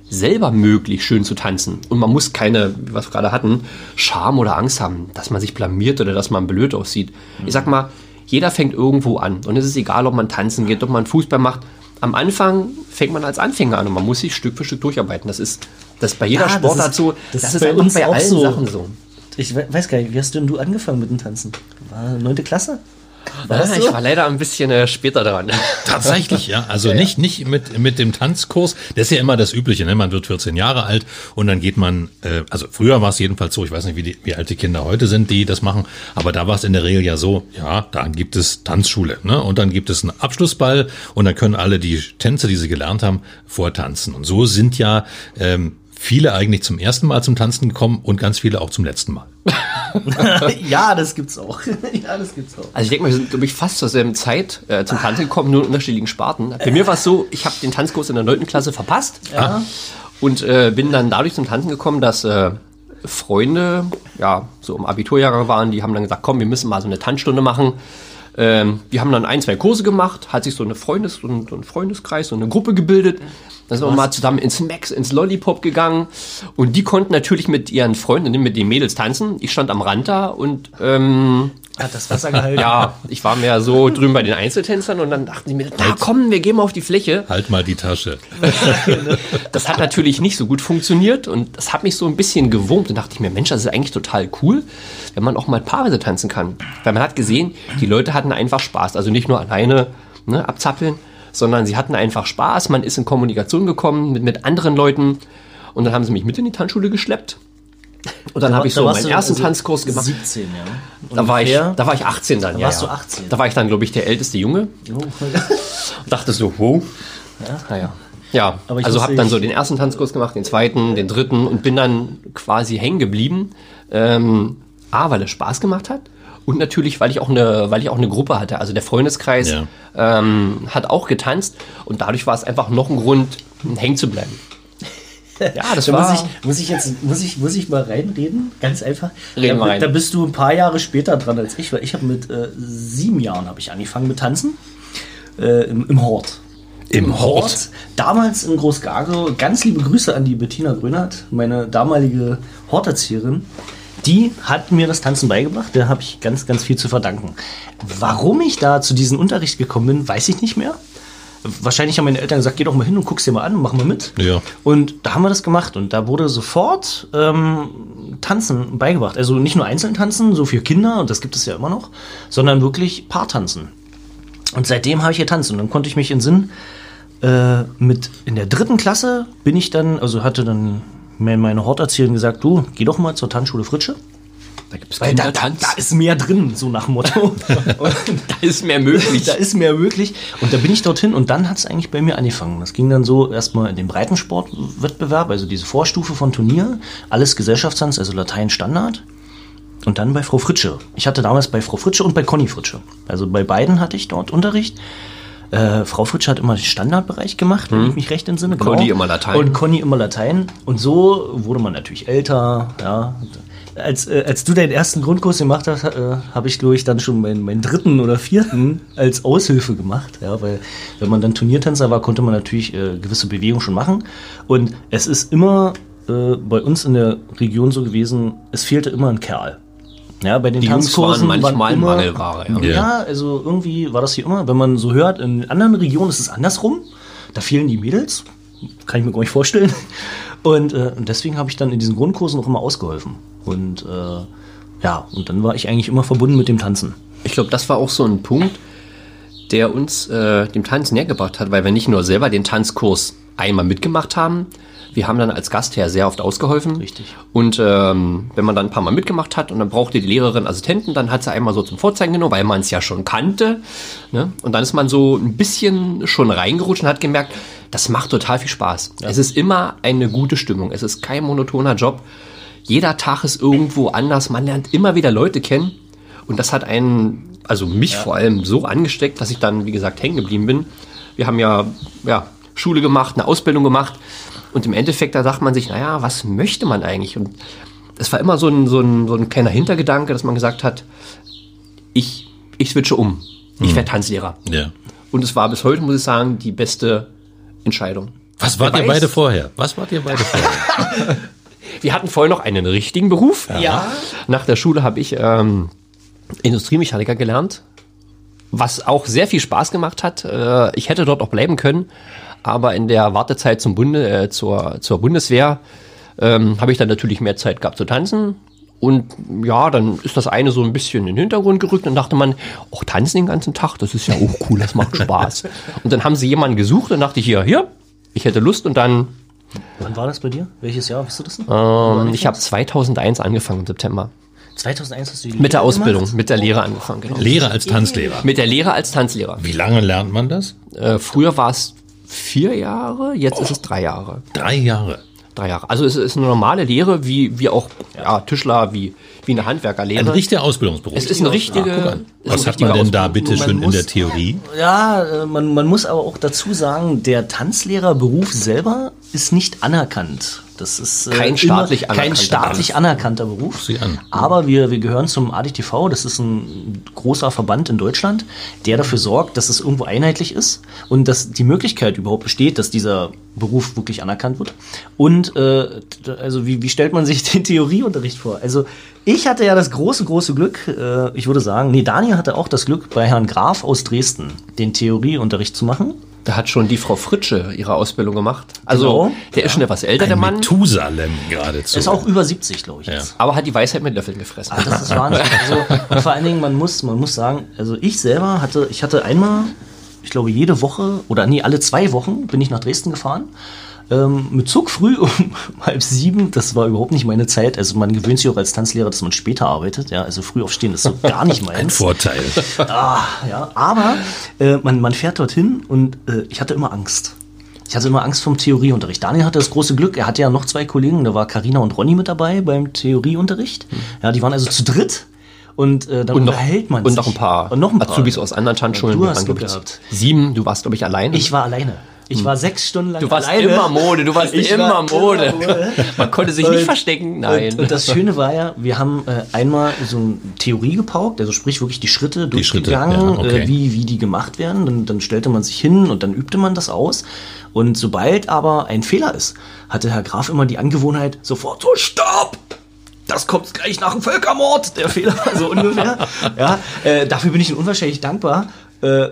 selber möglich, schön zu tanzen. Und man muss keine, wie wir es gerade hatten, Scham oder Angst haben, dass man sich blamiert oder dass man blöd aussieht. Ich sag mal, jeder fängt irgendwo an. Und es ist egal, ob man tanzen geht, ob man Fußball macht. Am Anfang fängt man als Anfänger an und man muss sich Stück für Stück durcharbeiten. Das ist, das ist bei jeder Ja, das Sportart so. das Das, ist bei uns bei allen so. Sachen so. Ich we- weiß gar nicht, wie hast denn du angefangen mit dem Tanzen? War neunte Klasse? Ah, so? ich war leider ein bisschen äh, später dran. [laughs] Tatsächlich, ja. Also nicht, nicht mit, mit dem Tanzkurs. Das ist ja immer das Übliche, ne? Man wird 14 Jahre alt und dann geht man, äh, also früher war es jedenfalls so, ich weiß nicht, wie, die, wie alt die Kinder heute sind, die das machen, aber da war es in der Regel ja so, ja, da gibt es Tanzschule, ne? Und dann gibt es einen Abschlussball und dann können alle die Tänze, die sie gelernt haben, vortanzen. Und so sind ja ähm, viele eigentlich zum ersten Mal zum Tanzen gekommen und ganz viele auch zum letzten Mal. [laughs] ja, das gibt's auch. [laughs] ja, das gibt's auch. Also ich denke mal, wir sind, glaube ich, fast zur selben Zeit äh, zum Tanzen gekommen, nur in unterschiedlichen Sparten. Bei mir war es so, ich habe den Tanzkurs in der 9. Klasse verpasst Ja. und äh, bin dann dadurch zum Tanzen gekommen, dass äh, Freunde, ja, so im Abiturjahrgang waren, die haben dann gesagt, komm, wir müssen mal so eine Tanzstunde machen. Ähm, wir haben dann ein, zwei Kurse gemacht, hat sich so eine Freundes, so ein, so ein Freundeskreis, so eine Gruppe gebildet. Dann sind wir mal zusammen ins Max, ins Lollipop gegangen. Und die konnten natürlich mit ihren Freundinnen, mit den Mädels tanzen. Ich stand am Rand da und ähm, Hat das Wasser gehalten? [laughs] ja, ich war mehr so drüben bei den Einzeltänzern und dann dachten sie mir, na komm, wir gehen mal auf die Fläche. Halt mal die Tasche. [laughs] Das hat natürlich nicht so gut funktioniert und das hat mich so ein bisschen gewurmt. Und dachte ich mir, Mensch, das ist eigentlich total cool, wenn man auch mal paarweise tanzen kann. Weil man hat gesehen, die Leute hatten einfach Spaß. Also nicht nur alleine ne, abzappeln, sondern sie hatten einfach Spaß. Man ist in Kommunikation gekommen mit, mit anderen Leuten. Und dann haben sie mich mit in die Tanzschule geschleppt. Und dann habe ich so warst meinen du ersten also Tanzkurs gemacht. 17, ja. Da war, ich, da war ich 18 dann, Da ja. warst du 18. Da war ich dann, glaube ich, der älteste Junge. Oh, Und dachte so, wow. ja, naja. Ja, Aber ich also habe dann so den ersten Tanzkurs gemacht, den zweiten, den dritten und bin dann quasi hängen geblieben. Ähm, A, weil es Spaß gemacht hat und natürlich, weil ich auch eine, weil ich auch eine Gruppe hatte. Also der Freundeskreis Ja. ähm, hat auch getanzt und dadurch war es einfach noch ein Grund, hängen zu bleiben. Ja, das Da war. muss ich, muss ich jetzt muss ich, muss ich mal reinreden, ganz einfach. Reden da, rein. da bist du ein paar Jahre später dran als ich, weil ich habe mit äh, sieben Jahren habe ich angefangen mit Tanzen äh, im, im Hort. Im Hort. Damals in Großgarge. Ganz liebe Grüße an die Bettina Grönert, meine damalige Horterzieherin. Die hat mir das Tanzen beigebracht. Der habe ich ganz, ganz viel zu verdanken. Warum ich da zu diesem Unterricht gekommen bin, weiß ich nicht mehr. Wahrscheinlich haben meine Eltern gesagt, geh doch mal hin und guck's dir mal an, mach mal mit. Ja. Und da haben wir das gemacht und da wurde sofort ähm, Tanzen beigebracht. Also nicht nur einzeln tanzen, so für Kinder, und das gibt es ja immer noch, sondern wirklich Paartanzen. Und seitdem habe ich getanzt und dann konnte ich mich in Sinn äh, mit in der dritten Klasse bin ich dann, also hatte dann mir meine Horterzieherin gesagt, du, geh doch mal zur Tanzschule Fritsche. Da gibt's Weil da, da, da ist mehr drin, so nach dem Motto. [laughs] Da ist mehr möglich. da ist mehr möglich. Und da bin ich dorthin und dann hat es eigentlich bei mir angefangen. Das ging dann so erstmal in den Breitensportwettbewerb, also diese Vorstufe von Turnier, alles Gesellschaftstanz, also Latein Standard. Und dann bei Frau Fritsche. Ich hatte damals bei Frau Fritsche und bei Conny Fritsche. Also bei beiden hatte ich dort Unterricht. Äh, Frau Fritsche hat immer den Standardbereich gemacht, wenn ich mich recht entsinne. Conny Hm. immer Latein. Und Conny immer Latein. Und so wurde man natürlich älter. Ja. Als, äh, als du deinen ersten Grundkurs gemacht hast, äh, habe ich, glaube ich, dann schon meinen, meinen dritten oder vierten als Aushilfe gemacht. Ja, weil wenn man dann Turniertänzer war, konnte man natürlich äh, gewisse Bewegungen schon machen. Und es ist immer äh, bei uns in der Region so gewesen, es fehlte immer ein Kerl. Ja, bei den Die Jungs Tanzkursen waren manchmal immer, Mangelware, ja. Ja. also irgendwie war das hier immer, wenn man so hört, in anderen Regionen ist es andersrum. Da fehlen die Mädels, kann ich mir gar nicht vorstellen. Und, äh, und deswegen habe ich dann in diesen Grundkursen auch immer ausgeholfen. Und äh, ja, und dann war ich eigentlich immer verbunden mit dem Tanzen. Ich glaube, das war auch so ein Punkt, der uns äh, dem Tanz näher gebracht hat, weil wir nicht nur selber den Tanzkurs einmal mitgemacht haben, wir haben dann als Gastherr sehr oft ausgeholfen. Richtig. Und ähm, wenn man dann ein paar Mal mitgemacht hat und dann brauchte die Lehrerin Assistenten, dann hat sie einmal so zum Vorzeigen genommen, weil man es ja schon kannte. Ne? Und dann ist man so ein bisschen schon reingerutscht und hat gemerkt, das macht total viel Spaß. Es ist immer eine gute Stimmung. Es ist kein monotoner Job. Jeder Tag ist irgendwo anders. Man lernt immer wieder Leute kennen. Und das hat einen, also mich vor allem so angesteckt, dass ich dann, wie gesagt, hängen geblieben bin. Wir haben ja, ja Schule gemacht, eine Ausbildung gemacht. Und im Endeffekt, da sagt man sich, naja, was möchte man eigentlich? Und es war immer so ein, so, ein, so ein kleiner Hintergedanke, dass man gesagt hat, ich, ich switche um. Ich werde Tanzlehrer. Ja. Und es war bis heute, muss ich sagen, die beste Entscheidung. Was wart Wer ihr weiß. beide vorher? Was wart ihr beide vorher? [laughs] Wir hatten vorher noch einen richtigen Beruf. Ja. Nach der Schule habe ich ähm, Industriemechaniker gelernt, was auch sehr viel Spaß gemacht hat. Äh, ich hätte dort auch bleiben können, aber in der Wartezeit zum Bunde, äh, zur, zur Bundeswehr ähm, habe ich dann natürlich mehr Zeit gehabt zu tanzen. Und ja, dann ist das eine so ein bisschen in den Hintergrund gerückt und dachte man, auch tanzen den ganzen Tag, das ist ja auch cool, das macht Spaß. [laughs] und dann haben sie jemanden gesucht und dachte ich, hier, hier, ich hätte Lust und dann, Wann war das bei dir? Welches Jahr? Weißt du das noch? ähm, ich habe 2001 angefangen im September. 2001 hast du die Mit der Lehre Ausbildung, gemacht? mit der Lehre angefangen, genau. Lehre als Tanzlehrer. Mit der Lehre als Tanzlehrer. Wie lange lernt man das? Äh, früher war es vier Jahre, jetzt ist es drei Jahre. Drei Jahre. Drei Jahre. Also es ist eine normale Lehre, wie, wie auch ja, Tischler, wie, wie eine Handwerkerlehre. Ein richtiger Ausbildungsberuf. es ist eine richtige. An. ist Was hat man denn da bitte schön in der Theorie? Ja, äh, man, man muss aber auch dazu sagen, der Tanzlehrerberuf selber ist nicht anerkannt. Das ist äh, Kein immer staatlich kein anerkannter staatlich anerkannter Beruf. Sie an. Aber wir, wir gehören zum ADTV, das ist ein großer Verband in Deutschland, der dafür sorgt, dass es irgendwo einheitlich ist und dass die Möglichkeit überhaupt besteht, dass dieser Beruf wirklich anerkannt wird. Und äh, also wie, wie stellt man sich [laughs] den Theorieunterricht vor? Also ich hatte ja das große, große Glück, äh, ich würde sagen, nee, Daniel hatte auch das Glück, bei Herrn Graf aus Dresden den Theorieunterricht zu machen. Da hat schon die Frau Fritsche ihre Ausbildung gemacht. Also Genau. der ist schon etwas älter, der Ein Mann, Methusalem geradezu. Ist auch über 70, glaube ich. Ja. Aber hat die Weisheit mit Löffeln gefressen. Ah, das ist Wahnsinn. Also, und vor allen Dingen, man muss, man muss sagen, also ich selber hatte, ich hatte einmal, ich glaube jede Woche oder nee, alle zwei Wochen bin ich nach Dresden gefahren ähm, mit Zug früh um [laughs] halb sieben. Das war überhaupt nicht meine Zeit. Also man gewöhnt sich auch als Tanzlehrer, dass man später arbeitet. Ja, also früh aufstehen ist so [laughs] gar nicht meins. Ein Vorteil. [laughs] Ah, ja, aber äh, man, man fährt dorthin und äh, ich hatte immer Angst. Ich hatte immer Angst vom Theorieunterricht. Daniel hatte das große Glück, er hatte ja noch zwei Kollegen, da war Karina und Ronny mit dabei beim Theorieunterricht. Ja, die waren also zu dritt. Und äh, dann Und noch, unterhält man und sich. noch ein paar, und noch ein paar. Azubis aus anderen Tanzschulen. Ja, du hast Glück gehabt. Sieben, du warst, glaube ich, allein. Ich war alleine. Ich war sechs Stunden lang du warst alleine. immer Mode, du warst Ich immer war Mode. Mode. Man konnte sich nicht verstecken, nein. Und, und das Schöne war ja, wir haben äh, einmal so eine Theorie gepaukt, also sprich wirklich die Schritte Die Schritte, durchgegangen, ja, okay. äh, wie, wie die gemacht werden. Dann, dann stellte man sich hin und dann übte man das aus. Und sobald aber ein Fehler ist, hatte Herr Graf immer die Angewohnheit, sofort so, stopp! Das kommt gleich nach dem Völkermord, der Fehler, [laughs] so ungefähr. ja, äh, dafür bin ich ihm unwahrscheinlich dankbar. Äh,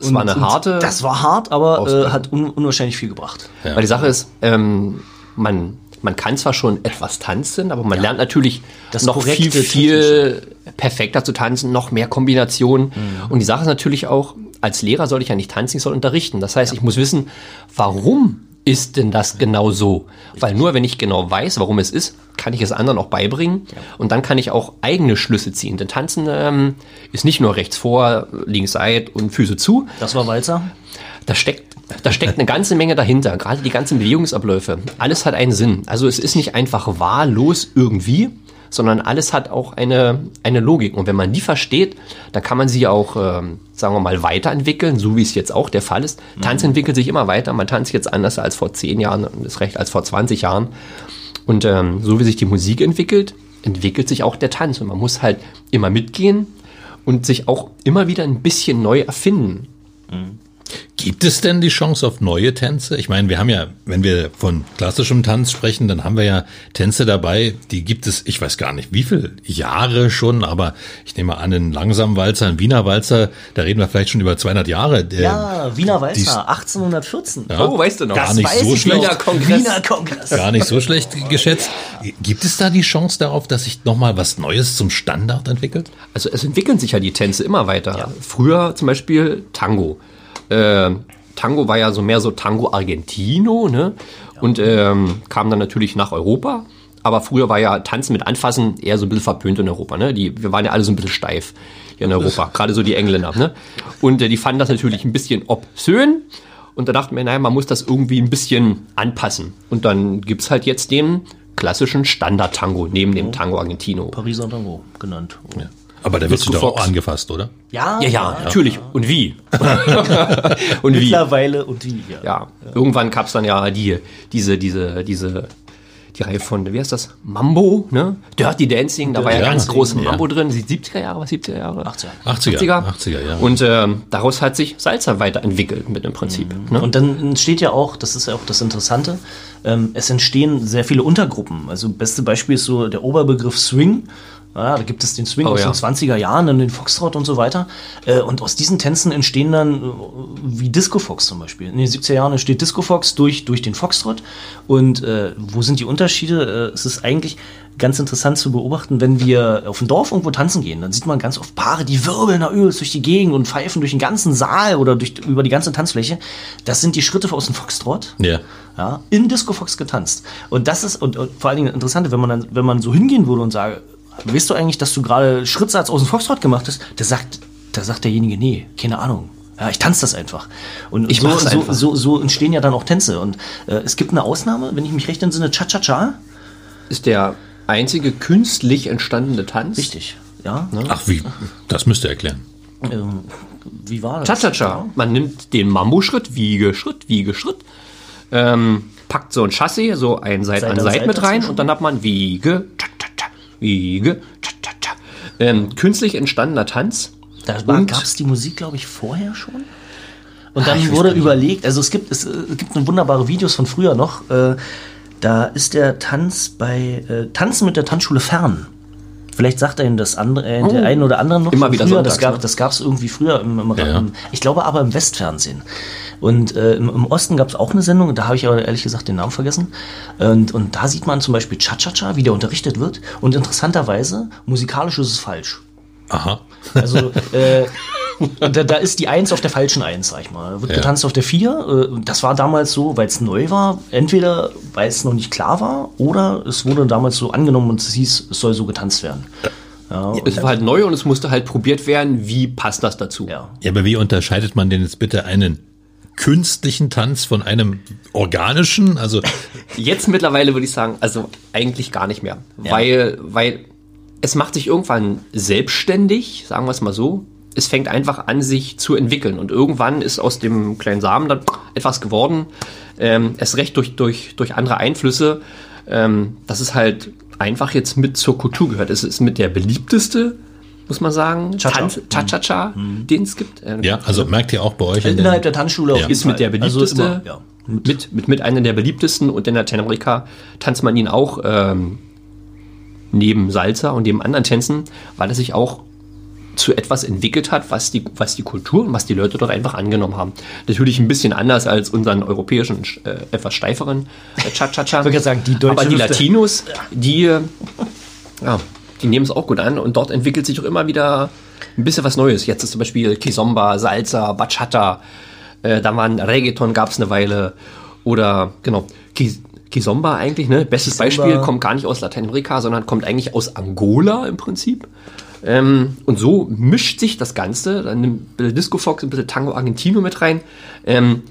Es war eine harte Das war hart, aber äh, hat un unwahrscheinlich viel gebracht. Weil die Sache ist, ähm, man, man kann zwar schon etwas tanzen, aber man lernt natürlich Das noch viel, viel perfekter zu tanzen, noch mehr Kombinationen. Und die Sache ist natürlich auch, als Lehrer soll ich ja nicht tanzen, ich soll unterrichten. Das heißt, ich muss wissen, warum ist denn das genau so? Weil nur wenn ich genau weiß, warum es ist, kann ich es anderen auch beibringen und dann kann ich auch eigene Schlüsse ziehen. Denn Tanzen ähm, ist nicht nur rechts vor, links seit und Füße zu, Das war Walzer. da steckt, da steckt eine ganze Menge dahinter. Gerade die ganzen Bewegungsabläufe. Alles hat einen Sinn. Also es ist nicht einfach wahllos irgendwie, sondern alles hat auch eine, eine Logik. Und wenn man die versteht, dann kann man sie auch, ähm, sagen wir mal, weiterentwickeln, so wie es jetzt auch der Fall ist. Tanz entwickelt sich immer weiter. Man tanzt jetzt anders als vor 10 Jahren und ist recht als vor 20 Jahren. Und ähm, so wie sich die Musik entwickelt, entwickelt sich auch der Tanz. Und man muss halt immer mitgehen und sich auch immer wieder ein bisschen neu erfinden. Gibt es denn die Chance auf neue Tänze? Ich meine, wir haben ja, wenn wir von klassischem Tanz sprechen, dann haben wir ja Tänze dabei, die gibt es, ich weiß gar nicht, wie viele Jahre schon, aber ich nehme an, einen langsamen Walzer, einen Wiener Walzer, da reden wir vielleicht schon über 200 Jahre. Der, Ja, Wiener Walzer, 1814. Ja. Oh, weißt du noch? Gar nicht weiß so ich schlecht. Wiener Kongress. Wiener Kongress. Gar nicht so schlecht geschätzt. Gibt es da die Chance darauf, dass sich nochmal was Neues zum Standard entwickelt? Also es entwickeln sich ja die Tänze immer weiter. Früher zum Beispiel Tango. Äh, Tango war ja so mehr so Tango Argentino, ne? Und ähm, kam dann natürlich nach Europa. Aber früher war ja Tanzen mit Anfassen eher so ein bisschen verpönt in Europa, ne? Die, wir waren ja alle so ein bisschen steif hier in Europa, gerade so die Engländer, ne? Und äh, die fanden das natürlich ein bisschen obszön. Und da dachten wir, naja, man muss das irgendwie ein bisschen anpassen. Und dann gibt's halt jetzt den klassischen Standard-Tango neben dem Tango Argentino. Pariser Tango genannt. Aber der wird Disco doch auch angefasst, oder? Ja, Ja, ja, natürlich. Und wie? [laughs] und wie? Mittlerweile und wie, ja. Ja, irgendwann gab's dann ja die, diese, diese, diese, die Reihe von, wie heißt das? Mambo, ne? Dirty Dancing, da war ja Dirty ganz großen ja. Mambo drin, die 70er Jahre, was 70er Jahre? 80er. 80er. 80er, ja. Und ähm, daraus hat sich Salsa weiterentwickelt mit dem Prinzip. Ne? Und dann entsteht ja auch, das ist ja auch das Interessante, ähm, es entstehen sehr viele Untergruppen. Also beste Beispiel ist so der Oberbegriff Swing. Ja, da gibt es den Swing Oh aus ja. den 20er Jahren, dann den Foxtrot und so weiter. Äh, und aus diesen Tänzen entstehen dann, äh, wie Disco Fox zum Beispiel. In den 70er Jahren entsteht Disco Fox durch, durch den Foxtrot. Und äh, wo sind die Unterschiede? Äh, es ist eigentlich ganz interessant zu beobachten, wenn wir auf dem Dorf irgendwo tanzen gehen, dann sieht man ganz oft Paare, die wirbeln da übelst durch die Gegend und pfeifen durch den ganzen Saal oder durch, über die ganze Tanzfläche. Das sind die Schritte aus dem Foxtrot Ja. ja, in Disco Fox getanzt. Und das ist und, und vor allen Dingen interessant, wenn man dann, wenn man so hingehen würde und sage, weißt du eigentlich, dass du gerade Schrittsatz aus dem Foxtrot gemacht hast? Der sagt, da sagt derjenige, nee, keine Ahnung. Ja, ich tanze das einfach. Und Ich so, mach's so, einfach. so, so entstehen ja dann auch Tänze. Und äh, es gibt eine Ausnahme, wenn ich mich recht entsinne, Cha-Cha-Cha. Ist der einzige künstlich entstandene Tanz. Richtig. Ja. Ach, wie? Das müsst ihr erklären. Ähm, wie war das? Cha-Cha-Cha. Man nimmt den Mambo-Schritt, Wiege, Schritt, Wiege, Schritt, ähm, packt so ein Chassis, so ein Seit Seite an an Seit Seite mit rein und dann hat man Wiege, Cha-Cha-Cha, Wiege, Cha-Cha-Cha. Ähm, künstlich entstandener Tanz. Da gab es die Musik, glaube ich, vorher schon. Und dann ich weiß wurde überlegt, also es gibt, es, äh, gibt wunderbare Videos von früher noch. Äh, da ist der Tanz bei äh, Tanzen mit der Tanzschule fern. Vielleicht sagt er Ihnen das andere, äh, der einen oder anderen noch. Immer wieder früher. Das sonntags, gab ne? das gab's irgendwie früher im, im, Ja. im ich glaube aber im Westfernsehen. Und äh, im, im Osten gab es auch eine Sendung, da habe ich aber ehrlich gesagt den Namen vergessen. Und, und da sieht man zum Beispiel Cha-Cha-Cha, wie der unterrichtet wird. Und interessanterweise, musikalisch ist es falsch. Aha. Also äh, [laughs] da, da ist die Eins auf der falschen Eins, sag ich mal. Wird Ja. getanzt auf der Vier. Äh, Das war damals so, weil es neu war. Entweder weil es noch nicht klar war oder es wurde damals so angenommen und es hieß, es soll so getanzt werden. Ja, und Es war halt neu und es musste halt probiert werden, wie passt das dazu. ja. Ja, aber wie unterscheidet man denn jetzt bitte einen künstlichen Tanz von einem organischen? Also, Jetzt mittlerweile würde ich sagen, also eigentlich gar nicht mehr. Weil, weil es macht sich irgendwann selbstständig, sagen wir es mal so. Es fängt einfach an, sich zu entwickeln. Und irgendwann ist aus dem kleinen Samen dann etwas geworden. Ähm, erst recht durch, durch, durch andere Einflüsse. Ähm, dass es halt einfach jetzt mit zur Kultur gehört. Es ist mit der beliebteste, muss man sagen. Tanz, Cha-Cha-Cha, den es gibt. Äh, ja, also merkt ihr auch bei euch in Innerhalb der Tanzschule auf Ja. jeden ist mit der Fall. Also beliebteste, immer, ja. mit, mit, mit einer der beliebtesten und in Lateinamerika tanzt man ihn auch ähm, neben Salsa und neben anderen Tänzen, weil er sich auch zu etwas entwickelt hat, was die, was die Kultur und was die Leute dort einfach angenommen haben. Natürlich ein bisschen anders als unseren europäischen, äh, etwas steiferen äh, Cha-Cha-Cha. Ich gerade sagen, die deutsche Aber die. Latinos, die, äh, ja, die nehmen es auch gut an und dort entwickelt sich auch immer wieder ein bisschen was Neues. Jetzt ist zum Beispiel Kizomba, Salsa, Bachata, äh, da waren Reggaeton gab es eine Weile oder genau Ki- Kizomba eigentlich, ne? Bestes Kizomba. Beispiel kommt gar nicht aus Lateinamerika, sondern kommt eigentlich aus Angola im Prinzip. Ähm, und so mischt sich das Ganze. Dann nimmt ein bisschen Disco Fox, ein bisschen Tango Argentino mit rein. Ähm,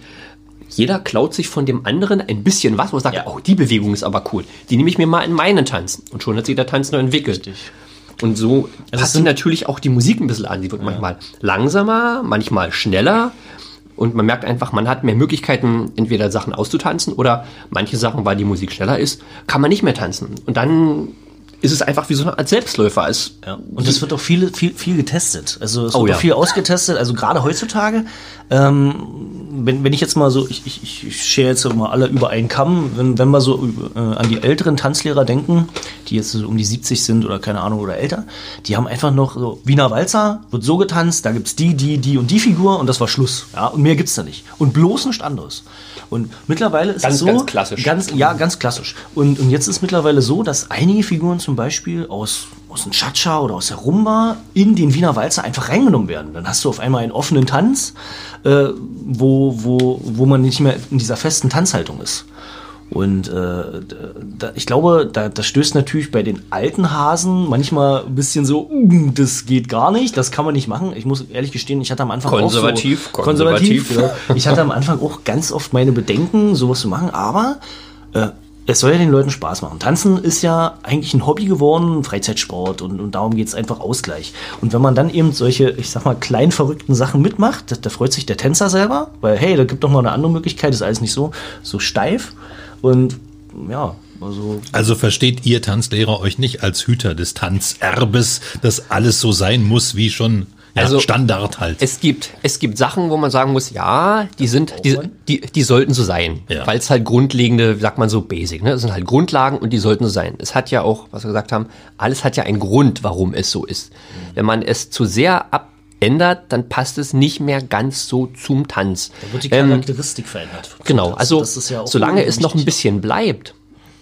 jeder klaut sich von dem anderen ein bisschen was, wo er sagt, Ja. oh, die Bewegung ist aber cool. Die nehme ich mir mal in meinen Tanz. Und schon hat sich der Tanz neu entwickelt. Und so es passt natürlich auch die Musik ein bisschen an. Die wird manchmal langsamer, manchmal schneller. Und man merkt einfach, man hat mehr Möglichkeiten, entweder Sachen auszutanzen oder manche Sachen, weil die Musik schneller ist, kann man nicht mehr tanzen. Und dann ist es einfach wie so eine Art Selbstläufer. Es, Ja. Und es wird auch viel, viel, viel getestet. Also es Oh wird ja. auch viel ausgetestet. Also gerade heutzutage, ähm, wenn, wenn ich jetzt mal so, ich, ich, ich- schere jetzt mal alle über einen Kamm, wenn, wenn wir so äh, an die älteren Tanzlehrer denken, die jetzt so um die 70 sind oder keine Ahnung oder älter, die haben einfach noch so Wiener Walzer, wird so getanzt, da gibt's die, die, die und die Figur und das war Schluss. Ja, und mehr gibt's da nicht. Und bloß nichts anderes. Und mittlerweile ist Ganz, es so. ganz klassisch. Ganz, ja, ganz klassisch. Und, und jetzt ist mittlerweile so, dass einige Figuren zum Beispiel aus, aus dem Cha-Cha oder aus der Rumba in den Wiener Walzer einfach reingenommen werden. Dann hast du auf einmal einen offenen Tanz, äh, wo, wo, wo man nicht mehr in dieser festen Tanzhaltung ist. Und äh, da, ich glaube, da, das stößt natürlich bei den alten Hasen manchmal ein bisschen so, "Uh, das geht gar nicht, das kann man nicht machen. Ich muss ehrlich gestehen, ich hatte am Anfang Konservativ, auch so, konservativ. konservativ. Ja. Ich hatte am Anfang auch ganz oft meine Bedenken, sowas zu machen, aber äh, es soll ja den Leuten Spaß machen. Tanzen ist ja eigentlich ein Hobby geworden, Freizeitsport und, und darum geht es einfach Ausgleich. Und wenn man dann eben solche, ich sag mal, klein verrückten Sachen mitmacht, da, da freut sich der Tänzer selber, weil hey, da gibt doch mal eine andere Möglichkeit, ist alles nicht so, so steif. Und ja, also also versteht ihr Tanzlehrer euch nicht als Hüter des Tanzerbes, dass alles so sein muss, wie schon ja, Also, Standard halt. Es gibt, es gibt Sachen, wo man sagen muss, ja, die sind, die, die, die sollten so sein. Ja. Weil es halt grundlegende, sagt man so, basic, ne? Das sind halt Grundlagen und die sollten so sein. Es hat ja auch, was wir gesagt haben, alles hat ja einen Grund, warum es so ist. Wenn man es zu sehr abändert, dann passt es nicht mehr ganz so zum Tanz. da wird die Ähm, Charakteristik verändert. Genau, also das ist ja auch solange es noch ein bisschen bleibt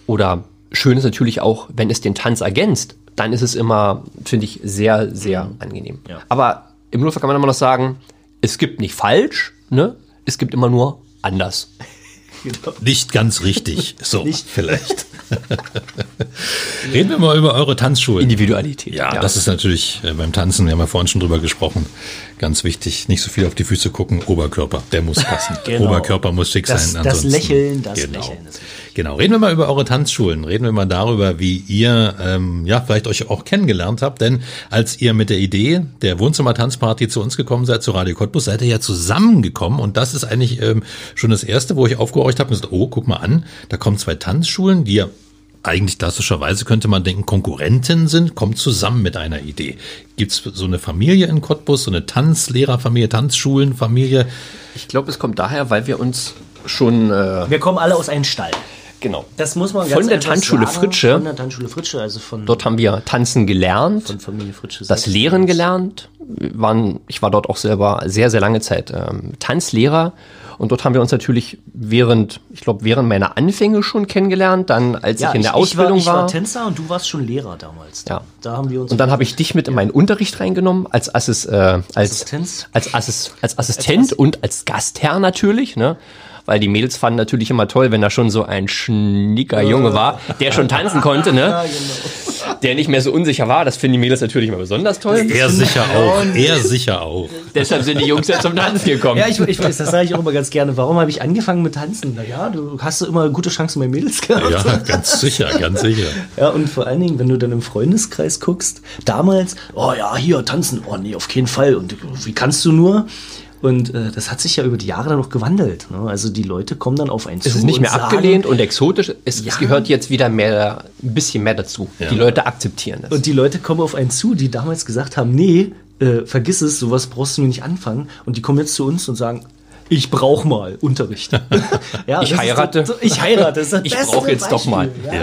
oder schön ist natürlich auch, wenn es den Tanz ergänzt, dann ist es immer, finde ich, sehr, sehr angenehm. Ja. Aber im Notfall kann man immer noch sagen, es gibt nicht falsch, ne? es gibt immer nur anders. Nicht ganz richtig. So, Nicht. vielleicht. [laughs] Reden wir mal über eure Tanzschulen. Individualität. Ja, das ist natürlich äh, beim Tanzen, wir haben ja vorhin schon drüber gesprochen, ganz wichtig. Nicht so viel auf die Füße gucken, Oberkörper, der muss passen. [laughs] Genau. Oberkörper muss schick Das- sein. das ansonsten- Lächeln, das genau. Lächeln ist wichtig. Genau, reden wir mal über eure Tanzschulen. Reden wir mal darüber, wie ihr ähm, ja vielleicht euch auch kennengelernt habt. Denn als ihr mit der Idee der Wohnzimmer-Tanzparty zu uns gekommen seid, zu Radio Cottbus, seid ihr ja zusammengekommen. Und das ist eigentlich ähm, schon das Erste, wo ich aufgehorcht habe und gesagt, oh, guck mal an, da kommen zwei Tanzschulen, die ja eigentlich klassischerweise könnte man denken, Konkurrenten sind, kommen zusammen mit einer Idee. Gibt's so eine Familie in Cottbus, so eine Tanzlehrerfamilie, Tanzschulenfamilie? Ich glaube, es kommt daher, weil wir uns schon, äh, Wir kommen alle aus einem Stall. Genau, Das muss man Von der Tanzschule sagen. Fritsche. Von der Tanzschule Fritsche, also von, dort haben wir tanzen gelernt. von Familie Fritsche. das. Lehren gelernt. Waren, ich war dort auch selber sehr, sehr lange Zeit ähm, Tanzlehrer Und dort haben wir uns natürlich während, ich glaube, während meiner Anfänge schon kennengelernt. Dann, als ich in der Ausbildung ich war. war. Ich war Tänzer und du warst schon Lehrer damals. Ja. Da haben wir uns. Und dann habe ich dich mit in meinen Unterricht reingenommen, als, Assis, äh, als, Assistenz? als, Assis, als Assistent und als Gastherr natürlich, ne? Weil die Mädels fanden natürlich immer toll, wenn da schon so ein schnicker Junge war, der schon tanzen konnte, ne? [laughs] Der nicht mehr so unsicher war. Das finden die Mädels natürlich immer besonders toll. Er sicher auch. Er sicher auch. Deshalb sind die Jungs ja zum Tanzen gekommen. Ja, ich, ich weiß, das sage ich auch immer ganz gerne. Warum habe ich angefangen mit Tanzen? Naja, du hast immer gute Chancen bei Mädels gehabt. Ja, ganz sicher, ganz sicher. Ja, und vor allen Dingen, wenn du dann im Freundeskreis guckst, damals, oh ja, hier tanzen, oh nee, auf keinen Fall. Und wie kannst du nur? Und äh, das hat sich ja über die Jahre dann noch gewandelt. Ne? Also die Leute kommen dann auf einen zu. es ist nicht und mehr sagen, abgelehnt und exotisch. Es, es Ja. gehört jetzt wieder mehr, ein bisschen mehr dazu. Ja. Die Leute akzeptieren das. Und die Leute kommen auf einen zu, die damals gesagt haben, nee, äh, vergiss es, sowas brauchst du mir nicht anfangen. Und die kommen jetzt zu uns und sagen, ich brauche mal Unterricht. [laughs] ja, Ich heirate. so- ich heirate. Das ist das Ich brauche jetzt doch mal. Beispiel.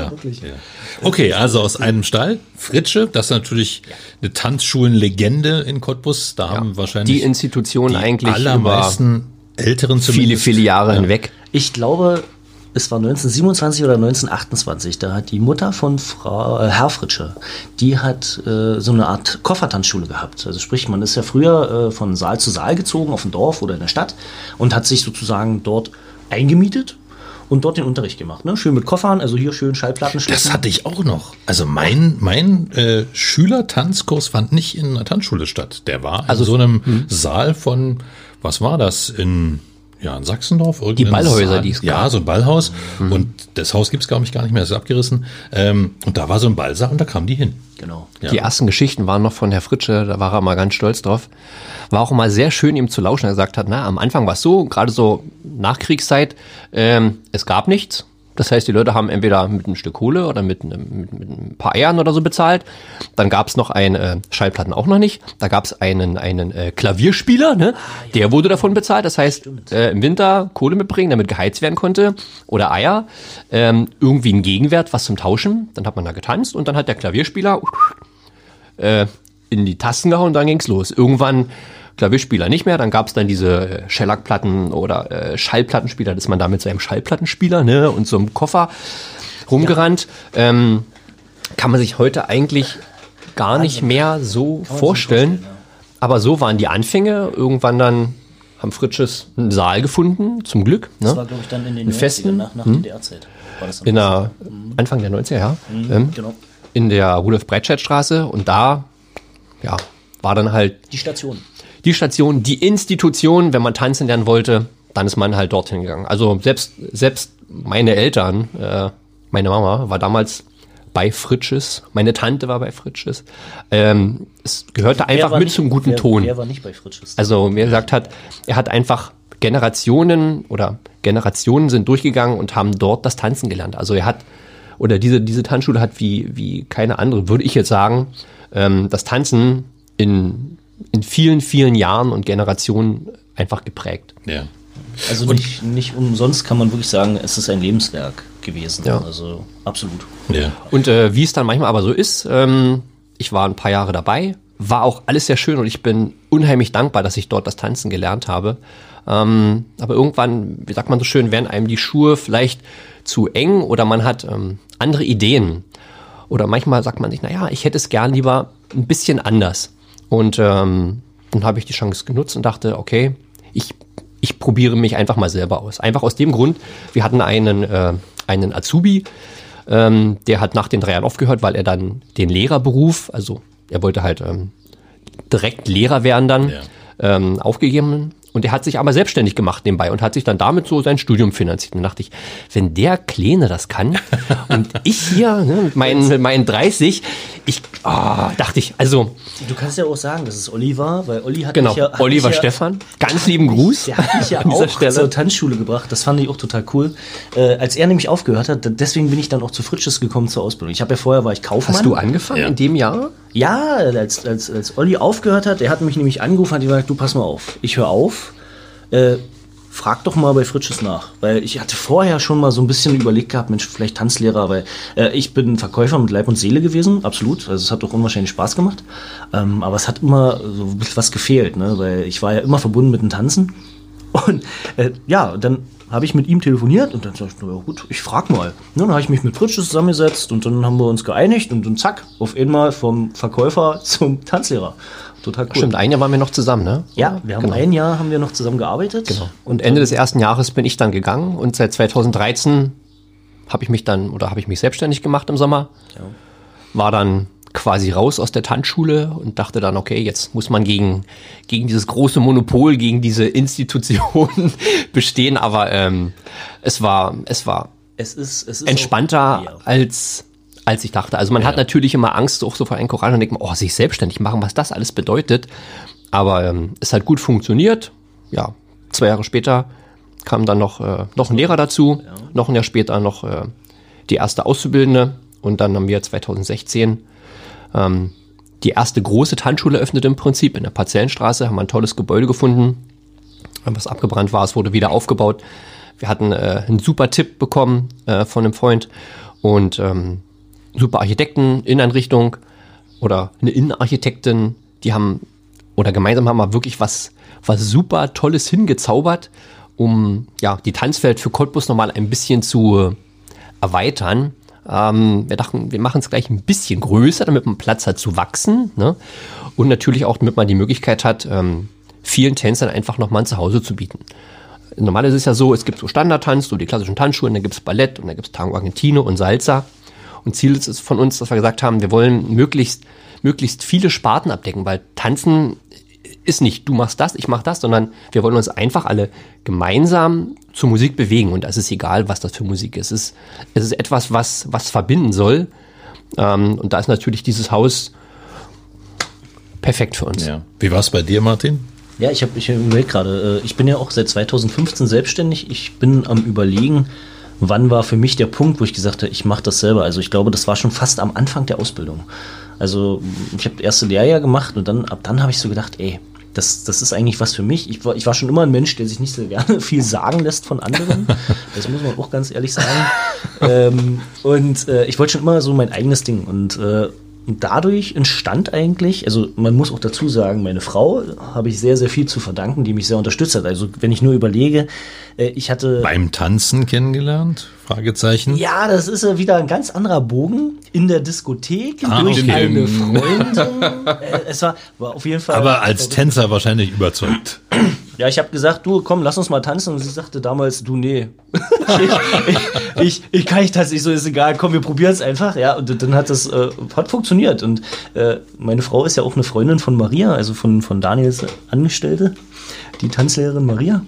Ja, Ja. Okay, also aus einem Stall, Fritsche, das ist natürlich eine Tanzschulenlegende in Cottbus. Da haben wahrscheinlich die Institution die eigentlich über allermeisten Älteren viele, zumindest. viele Jahre hinweg. Ich glaube, es war 1927 oder 1928. Da hat die Mutter von Frau äh, Herr Fritsche, die hat äh, so eine Art Koffertanzschule gehabt. Also sprich, man ist ja früher äh, von Saal zu Saal gezogen auf dem Dorf oder in der Stadt und hat sich sozusagen dort eingemietet und dort den Unterricht gemacht. Ne? Schön mit Koffern, also hier schön Schallplatten Das hatte ich auch noch. Also mein, mein äh, Schülertanzkurs fand nicht in einer Tanzschule statt. Der war Also, in so einem hm. Saal von, was war das, in, ja, in Sachsendorf? Die Ballhäuser, Saal. die es Ja, gab. Mhm. so ein Ballhaus. Und das Haus gibt's glaube ich, gar nicht mehr, das ist abgerissen. Ähm, und da war so ein Ballsaal und da kamen die hin. Genau. Ja. Die ersten Geschichten waren noch von Herr Fritsche, da war er mal ganz stolz drauf. War auch mal sehr schön, ihm zu lauschen. Er gesagt hat, na, am Anfang war es so, gerade so Nachkriegszeit, ähm, es gab nichts. Das heißt, die Leute haben entweder mit einem Stück Kohle oder mit, einem, mit, mit ein paar Eiern oder so bezahlt. Dann gab es noch ein äh, Schallplatten auch noch nicht. Da gab es einen, einen äh, Klavierspieler, ne? der wurde davon bezahlt. Das heißt, äh, im Winter Kohle mitbringen, damit geheizt werden konnte oder Eier. Ähm, irgendwie ein Gegenwert, was zum Tauschen. Dann hat man da getanzt und dann hat der Klavierspieler äh, in die Tasten gehauen und dann ging's los. Irgendwann Klavierspieler nicht mehr, dann gab's dann diese äh, Shellac-Platten oder äh, Schallplattenspieler, dass man da mit seinem Schallplattenspieler ne, und so einem Koffer rumgerannt. Ähm, kann man sich heute eigentlich gar nicht mehr so vorstellen. Aber so waren die Anfänge. Irgendwann dann haben Fritsches einen Saal gefunden, zum Glück. Ne? Das war, glaube ich, dann in den Einen festen, nach, nach DDR-Zeit. Das dann in der Anfang der 90er, ja. Ähm, Genau. in der Rudolf-Breitscheid-Straße und da, ja, war dann halt Die Station. Die Station, die Institution, wenn man tanzen lernen wollte, dann ist man halt dorthin gegangen. Also selbst, selbst meine Eltern, äh, meine Mama war damals bei Fritsches, meine Tante war bei Fritsches. Ähm, es gehörte einfach mit nicht- zum guten wer, Ton. Wer war nicht bei Fritsches? Also mir gesagt hat, er hat einfach Generationen oder Generationen sind durchgegangen und haben dort das Tanzen gelernt. Also er hat oder diese diese Tanzschule hat wie wie keine andere, würde ich jetzt sagen, ähm, das Tanzen in in vielen vielen Jahren und Generationen einfach geprägt. Ja. Also nicht, nicht umsonst kann man wirklich sagen, es ist ein Lebenswerk gewesen. Ja. Also absolut. Ja. Und äh, wie es dann manchmal aber so ist, ähm, ich war ein paar Jahre dabei, war auch alles sehr schön und ich bin unheimlich dankbar, dass ich dort das Tanzen gelernt habe. Ähm, aber irgendwann, wie sagt man so schön, werden einem die Schuhe vielleicht zu eng oder man hat ähm, andere Ideen. Oder manchmal sagt man sich, naja, ich hätte es gern lieber ein bisschen anders. Und ähm, dann habe ich die Chance genutzt und dachte, okay, ich, ich probiere mich einfach mal selber aus. Einfach aus dem Grund, wir hatten einen, äh, einen Azubi, ähm, der hat nach den drei Jahren aufgehört, weil er dann den Lehrerberuf, also er wollte halt ähm, direkt Lehrer werden dann, Ja. ähm, aufgegeben. Und er hat sich aber selbstständig gemacht nebenbei und hat sich dann damit so sein Studium finanziert. Und dann dachte ich, wenn der Kleine das kann [laughs] und ich hier ne, mit, meinen, mit meinen 30, ich ah, dachte ich, also Du kannst ja auch sagen, dass es Olli war, weil Olli hat genau, mich ja, hat Oliver mich ja, Stefan, ganz lieben Gruß Der hat mich ja auch Stelle. zur Tanzschule gebracht. Das fand ich auch total cool. Äh, als er nämlich aufgehört hat, deswegen bin ich dann auch zu Fritsches gekommen zur Ausbildung. Ich habe ja vorher war ich Kaufmann. Hast du angefangen Ja. in dem Jahr? Ja, als, als, als Olli aufgehört hat, der hat mich nämlich angerufen, hat gesagt, du pass mal auf, ich höre auf, äh, frag doch mal bei Fritsches nach. Weil ich hatte vorher schon mal so ein bisschen überlegt gehabt, Mensch, vielleicht Tanzlehrer, weil äh, ich bin Verkäufer mit Leib und Seele gewesen, absolut. Also es hat doch unwahrscheinlich Spaß gemacht. Ähm, aber es hat immer so ein bisschen was gefehlt, ne? weil ich war ja immer verbunden mit dem Tanzen. Und äh, ja, dann habe ich mit ihm telefoniert und dann sag ich, na ja, gut, ich frag mal. Ja, dann habe ich mich mit Fritsche zusammengesetzt und dann haben wir uns geeinigt und dann zack, auf einmal vom Verkäufer [laughs] zum Tanzlehrer. Total cool. Stimmt, ein Jahr waren wir noch zusammen, ne? Ja, wir haben Genau. ein Jahr haben wir noch zusammen gearbeitet. Genau. Und Ende des ersten Jahres bin ich dann gegangen und seit 2013 habe ich mich dann oder habe ich mich selbstständig gemacht im Sommer. War dann quasi raus aus der Tanzschule und dachte dann, okay, jetzt muss man gegen, gegen dieses große Monopol, gegen diese Institution [laughs] bestehen, aber ähm, es war, es war Es ist, es ist entspannter auch- Ja. als als ich dachte. Also man hat natürlich immer Angst, auch so vor einem Courage und denkt, man, oh, sich selbstständig machen, was das alles bedeutet. Aber ähm, es hat gut funktioniert. Ja, zwei Jahre später kam dann noch, äh, noch ein Lehrer dazu, noch ein Jahr später noch äh, die erste Auszubildende und dann haben wir 2016 ähm, die erste große Tanzschule eröffnet im Prinzip in der Parzellenstraße, haben wir ein tolles Gebäude gefunden, was abgebrannt war, es wurde wieder aufgebaut. Wir hatten äh, einen super Tipp bekommen äh, von einem Freund und ähm, super Architekten, Inneneinrichtung oder eine Innenarchitektin, die haben oder gemeinsam haben wir wirklich was, was super Tolles hingezaubert, um ja die Tanzwelt für Cottbus nochmal ein bisschen zu äh, erweitern. Ähm, wir dachten, wir machen es gleich ein bisschen größer, damit man Platz hat zu wachsen. Ne? Und natürlich auch, damit man die Möglichkeit hat, ähm, vielen Tänzern einfach nochmal ein Zuhause zu bieten. Normalerweise ist es ja so, es gibt so Standardtanz, so die klassischen Tanzschulen, dann gibt es Ballett und dann gibt es Tango Argentino und Salsa. Und Ziel ist es von uns, dass wir gesagt haben, wir wollen möglichst, möglichst viele Sparten abdecken, weil Tanzen ist nicht, du machst das, ich mach das, sondern wir wollen uns einfach alle gemeinsam zur Musik bewegen. Und es ist egal, was das für Musik ist. Es ist, es ist etwas, was, was verbinden soll. Ähm, und da ist natürlich dieses Haus perfekt für uns. Ja. Wie war es bei dir, Martin? Ja, ich habe ich überlegt gerade, äh, ich bin ja auch seit 2015 selbstständig. Ich bin am überlegen, wann war für mich der Punkt, wo ich gesagt habe, ich mache das selber. Also ich glaube, das war schon fast am Anfang der Ausbildung. Also ich habe das erste Lehrjahr gemacht und dann ab dann habe ich so gedacht, ey, das, das ist eigentlich was für mich. Ich war, ich war schon immer ein Mensch, der sich nicht so gerne [laughs] viel sagen lässt von anderen. Das muss man auch ganz ehrlich sagen. [laughs] ähm, und äh, ich wollte schon immer so mein eigenes Ding. Und äh, und dadurch entstand eigentlich, also man muss auch dazu sagen, meine Frau habe ich sehr, sehr viel zu verdanken, die mich sehr unterstützt hat. Also wenn ich nur überlege, äh, ich hatte... Beim Tanzen kennengelernt? Fragezeichen. Ja, das ist ja wieder ein ganz anderer Bogen in der Diskothek Ah, durch okay. eine [laughs] Freundin. äh, es war, war auf jeden Fall. Aber als Tänzer wahrscheinlich überzeugt. Ja, ich habe gesagt, du komm, lass uns mal tanzen. Und sie sagte damals, du nee, ich, [laughs] ich, ich, kann nicht tanzen. Ich so ist egal, komm, wir probieren es einfach. Ja, und dann hat das äh, hat funktioniert. Und äh, meine Frau ist ja auch eine Freundin von Maria, also von von Daniels Angestellte, die Tanzlehrerin Maria.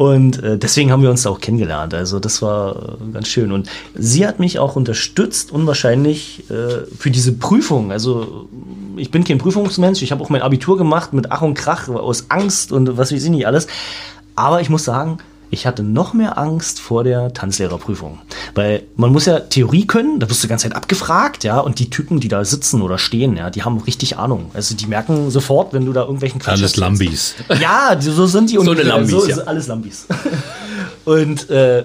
Und äh, deswegen haben wir uns da auch kennengelernt. Also das war äh, ganz schön. Und sie hat mich auch unterstützt, unwahrscheinlich äh, für diese Prüfung. Also ich bin kein Prüfungsmensch. Ich habe auch mein Abitur gemacht mit Ach und Krach aus Angst und was weiß ich nicht alles. Aber ich muss sagen, ich hatte noch mehr Angst vor der Tanzlehrerprüfung. Weil man muss ja Theorie können, da wirst du die ganze Zeit abgefragt, ja, und die Typen, die da sitzen oder stehen, ja, die haben richtig Ahnung. Also die merken sofort, wenn du da irgendwelchen Quatsch Alles. Lambis. Ja, so sind die So eine. Lambis, so, ja. alles Lambis. [laughs] Und äh,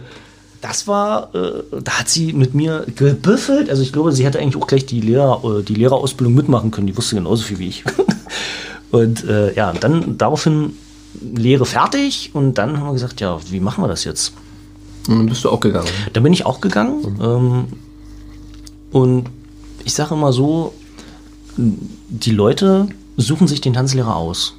das war, äh, da hat sie mit mir gebüffelt. Also ich glaube, sie hätte eigentlich auch gleich die, Lehrer, äh, die Lehrerausbildung mitmachen können. Die wusste genauso viel wie ich. [laughs] Und äh, ja, dann daraufhin Lehre fertig und dann haben wir gesagt, ja, wie machen wir das jetzt? Und dann bist du auch gegangen. Da bin ich auch gegangen. Ähm, und ich sage immer so, die Leute suchen sich den Tanzlehrer aus.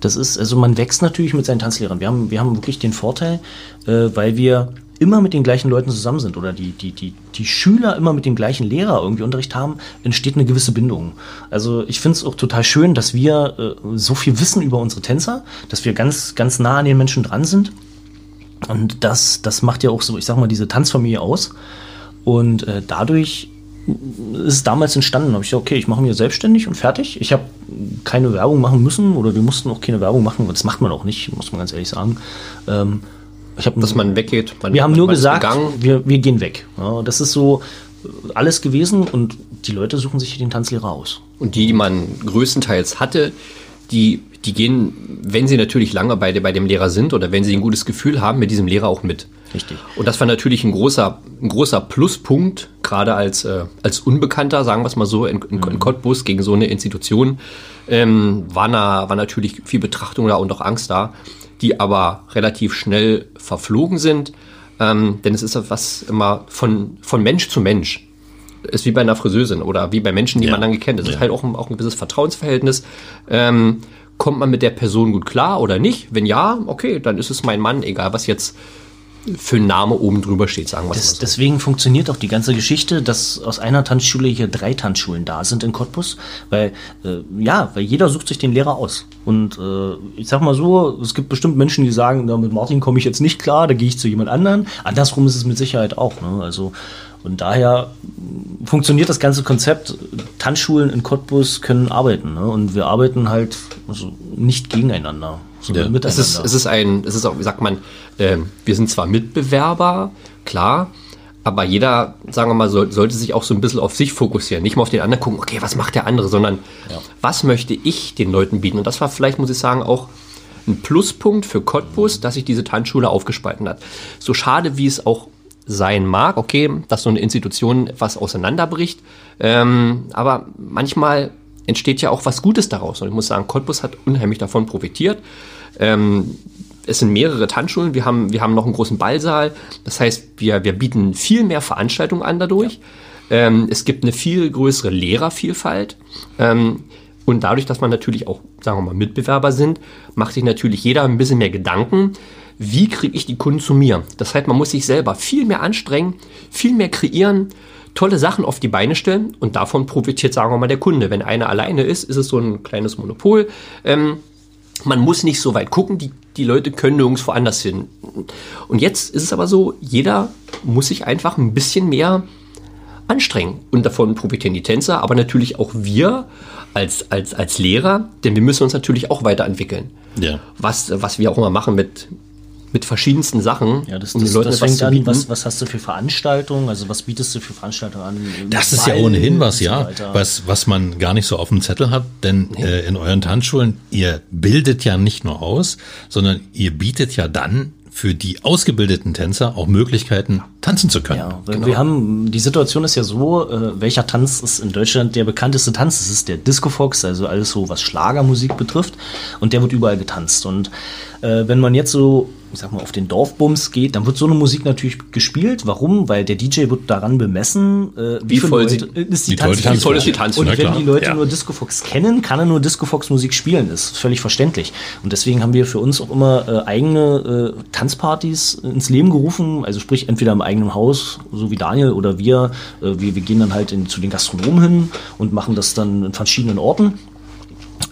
Das ist, also man wächst natürlich mit seinen Tanzlehrern. Wir haben, wir haben wirklich den Vorteil, äh, weil wir immer mit den gleichen Leuten zusammen sind oder die, die, die, die Schüler immer mit dem gleichen Lehrer irgendwie Unterricht haben, entsteht eine gewisse Bindung. Also ich finde es auch total schön, dass wir äh, so viel wissen über unsere Tänzer, dass wir ganz, ganz nah an den Menschen dran sind. Und das, das macht ja auch so, ich sag mal, diese Tanzfamilie aus. Und äh, dadurch ist es damals entstanden. Habe ich gesagt, okay, ich mache mich selbstständig und fertig. Ich habe keine Werbung machen müssen oder wir mussten auch keine Werbung machen. Das macht man auch nicht, muss man ganz ehrlich sagen. Ähm, ich hab, Dass man weggeht. Man, wir haben nur gesagt, wir, wir gehen weg. Ja, das ist so äh, alles gewesen und die Leute suchen sich den Tanzlehrer aus. Und die, die man größtenteils hatte, die, die gehen, wenn sie natürlich lange bei, bei dem Lehrer sind oder wenn sie ein gutes Gefühl haben, mit diesem Lehrer auch mit. Richtig. Und das war natürlich ein großer, ein großer Pluspunkt, gerade als, äh, als Unbekannter, sagen wir es mal so, in, in, in Cottbus gegen so eine Institution, ähm, war, na, war natürlich viel Betrachtung da und auch Angst da, die aber relativ schnell verflogen sind. Ähm, denn es ist was immer von, von Mensch zu Mensch. Ist wie bei einer Friseusin oder wie bei Menschen, die Ja. man lange kennt. Es Ja. ist halt auch ein, auch ein gewisses Vertrauensverhältnis. Ähm, kommt man mit der Person gut klar oder nicht? Wenn ja, okay, dann ist es mein Mann, egal was jetzt für ein Name oben drüber steht, sagen wir Das, mal so. deswegen funktioniert auch die ganze Geschichte, dass aus einer Tanzschule hier drei Tanzschulen da sind in Cottbus, weil äh, ja, weil jeder sucht sich den Lehrer aus. Und äh, ich sag mal so, es gibt bestimmt Menschen, die sagen, na, mit Martin komme ich jetzt nicht klar, da gehe ich zu jemand anderen. Andersrum ist es mit Sicherheit auch. Ne? Also und daher funktioniert das ganze Konzept. Tanzschulen in Cottbus können arbeiten ne? und wir arbeiten halt also nicht gegeneinander, sondern Ja. Es ist, es ist ein, es ist auch, wie sagt man, ähm, wir sind zwar Mitbewerber, klar, aber jeder, sagen wir mal, soll, sollte sich auch so ein bisschen auf sich fokussieren. Nicht mal auf den anderen gucken, okay, was macht der andere, sondern was möchte ich den Leuten bieten? Und das war vielleicht, muss ich sagen, auch ein Pluspunkt für Cottbus, dass sich diese Tanzschule aufgespalten hat. So schade, wie es auch sein mag, okay, dass so eine Institution etwas auseinanderbricht, ähm, aber manchmal entsteht ja auch was Gutes daraus. Und ich muss sagen, Cottbus hat unheimlich davon profitiert. Ähm, es sind mehrere Tanzschulen, wir haben, wir haben noch einen großen Ballsaal. Das heißt, wir, wir bieten viel mehr Veranstaltungen an dadurch. Ähm, es gibt eine viel größere Lehrervielfalt. Ähm, und dadurch, dass man natürlich auch, sagen wir mal, Mitbewerber sind, macht sich natürlich jeder ein bisschen mehr Gedanken, wie kriege ich die Kunden zu mir. Das heißt, man muss sich selber viel mehr anstrengen, viel mehr kreieren, tolle Sachen auf die Beine stellen und davon profitiert, sagen wir mal, der Kunde. Wenn einer alleine ist, ist es so ein kleines Monopol. Ähm, man muss nicht so weit gucken, die, die Leute können nirgendwo anders hin. Und jetzt ist es aber so, jeder muss sich einfach ein bisschen mehr anstrengen. Und davon profitieren die Tänzer, aber natürlich auch wir als, als, als Lehrer, denn wir müssen uns natürlich auch weiterentwickeln. Ja. Was, was wir auch immer machen mit, mit verschiedensten Sachen, Ja, das, um das, den Leuten das etwas fängt zu an, was, was hast du für Veranstaltungen, also was bietest du für Veranstaltungen an? Das ist ja Ball ohnehin was, so ja, weiter. was, was man gar nicht so auf dem Zettel hat, denn äh, in euren Tanzschulen, ihr bildet ja nicht nur aus, sondern ihr bietet ja dann für die ausgebildeten Tänzer auch Möglichkeiten, tanzen zu können. Ja, weil wir haben, die Situation ist ja so, äh, welcher Tanz ist in Deutschland der bekannteste Tanz? Das ist der Disco Fox, also alles so, was Schlagermusik betrifft. Und der wird überall getanzt. Und äh, wenn man jetzt so, ich sag mal, auf den Dorfbums geht, dann wird so eine Musik natürlich gespielt. Warum? Weil der DJ wird daran bemessen, äh, wie, Wie voll sie- Leute, ist wie voll die Tanzfläche. Wie voll ist die Tanzfläche, Und na wenn klar. die Leute Ja. nur Disco Fox kennen, kann er nur Disco Fox Musik spielen. Ist völlig verständlich. Und deswegen haben wir für uns auch immer äh, eigene äh, Tanzpartys ins Leben gerufen. Also sprich entweder im eigenen Haus, so wie Daniel oder wir. Äh, wir, wir gehen dann halt in, zu den Gastronomen hin und machen das dann in verschiedenen Orten.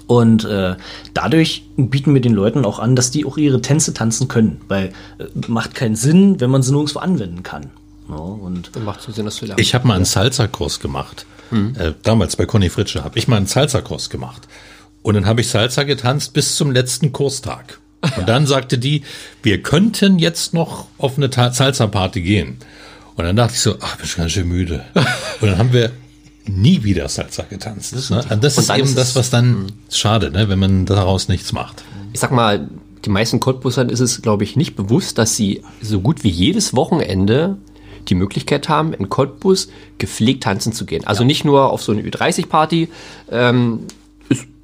Und äh, dadurch bieten wir den Leuten auch an, dass die auch ihre Tänze tanzen können, weil äh, macht keinen Sinn, wenn man sie nirgendwo anwenden kann. Ja, und Macht so Sinn, das zu lernen. Ich habe mal einen Salsa-Kurs gemacht. Äh, damals bei Conny Fritsche habe ich mal einen Salsa-Kurs gemacht. Und dann habe ich Salsa getanzt bis zum letzten Kurstag. Und dann sagte die, wir könnten jetzt noch auf eine Salsa-Party gehen. Und dann dachte ich so, ach, bin schon ganz schön müde. Und dann haben wir nie wieder Salsa getanzt. Das, ne? Und das Und ist eben ist das, was dann schade, ne? wenn man daraus nichts macht. ich sag mal, die meisten Cottbusern ist es, glaube ich, nicht bewusst, dass sie so gut wie jedes Wochenende die Möglichkeit haben, in Cottbus gepflegt tanzen zu gehen. Also nicht nur auf so eine Ü30-Party, ähm,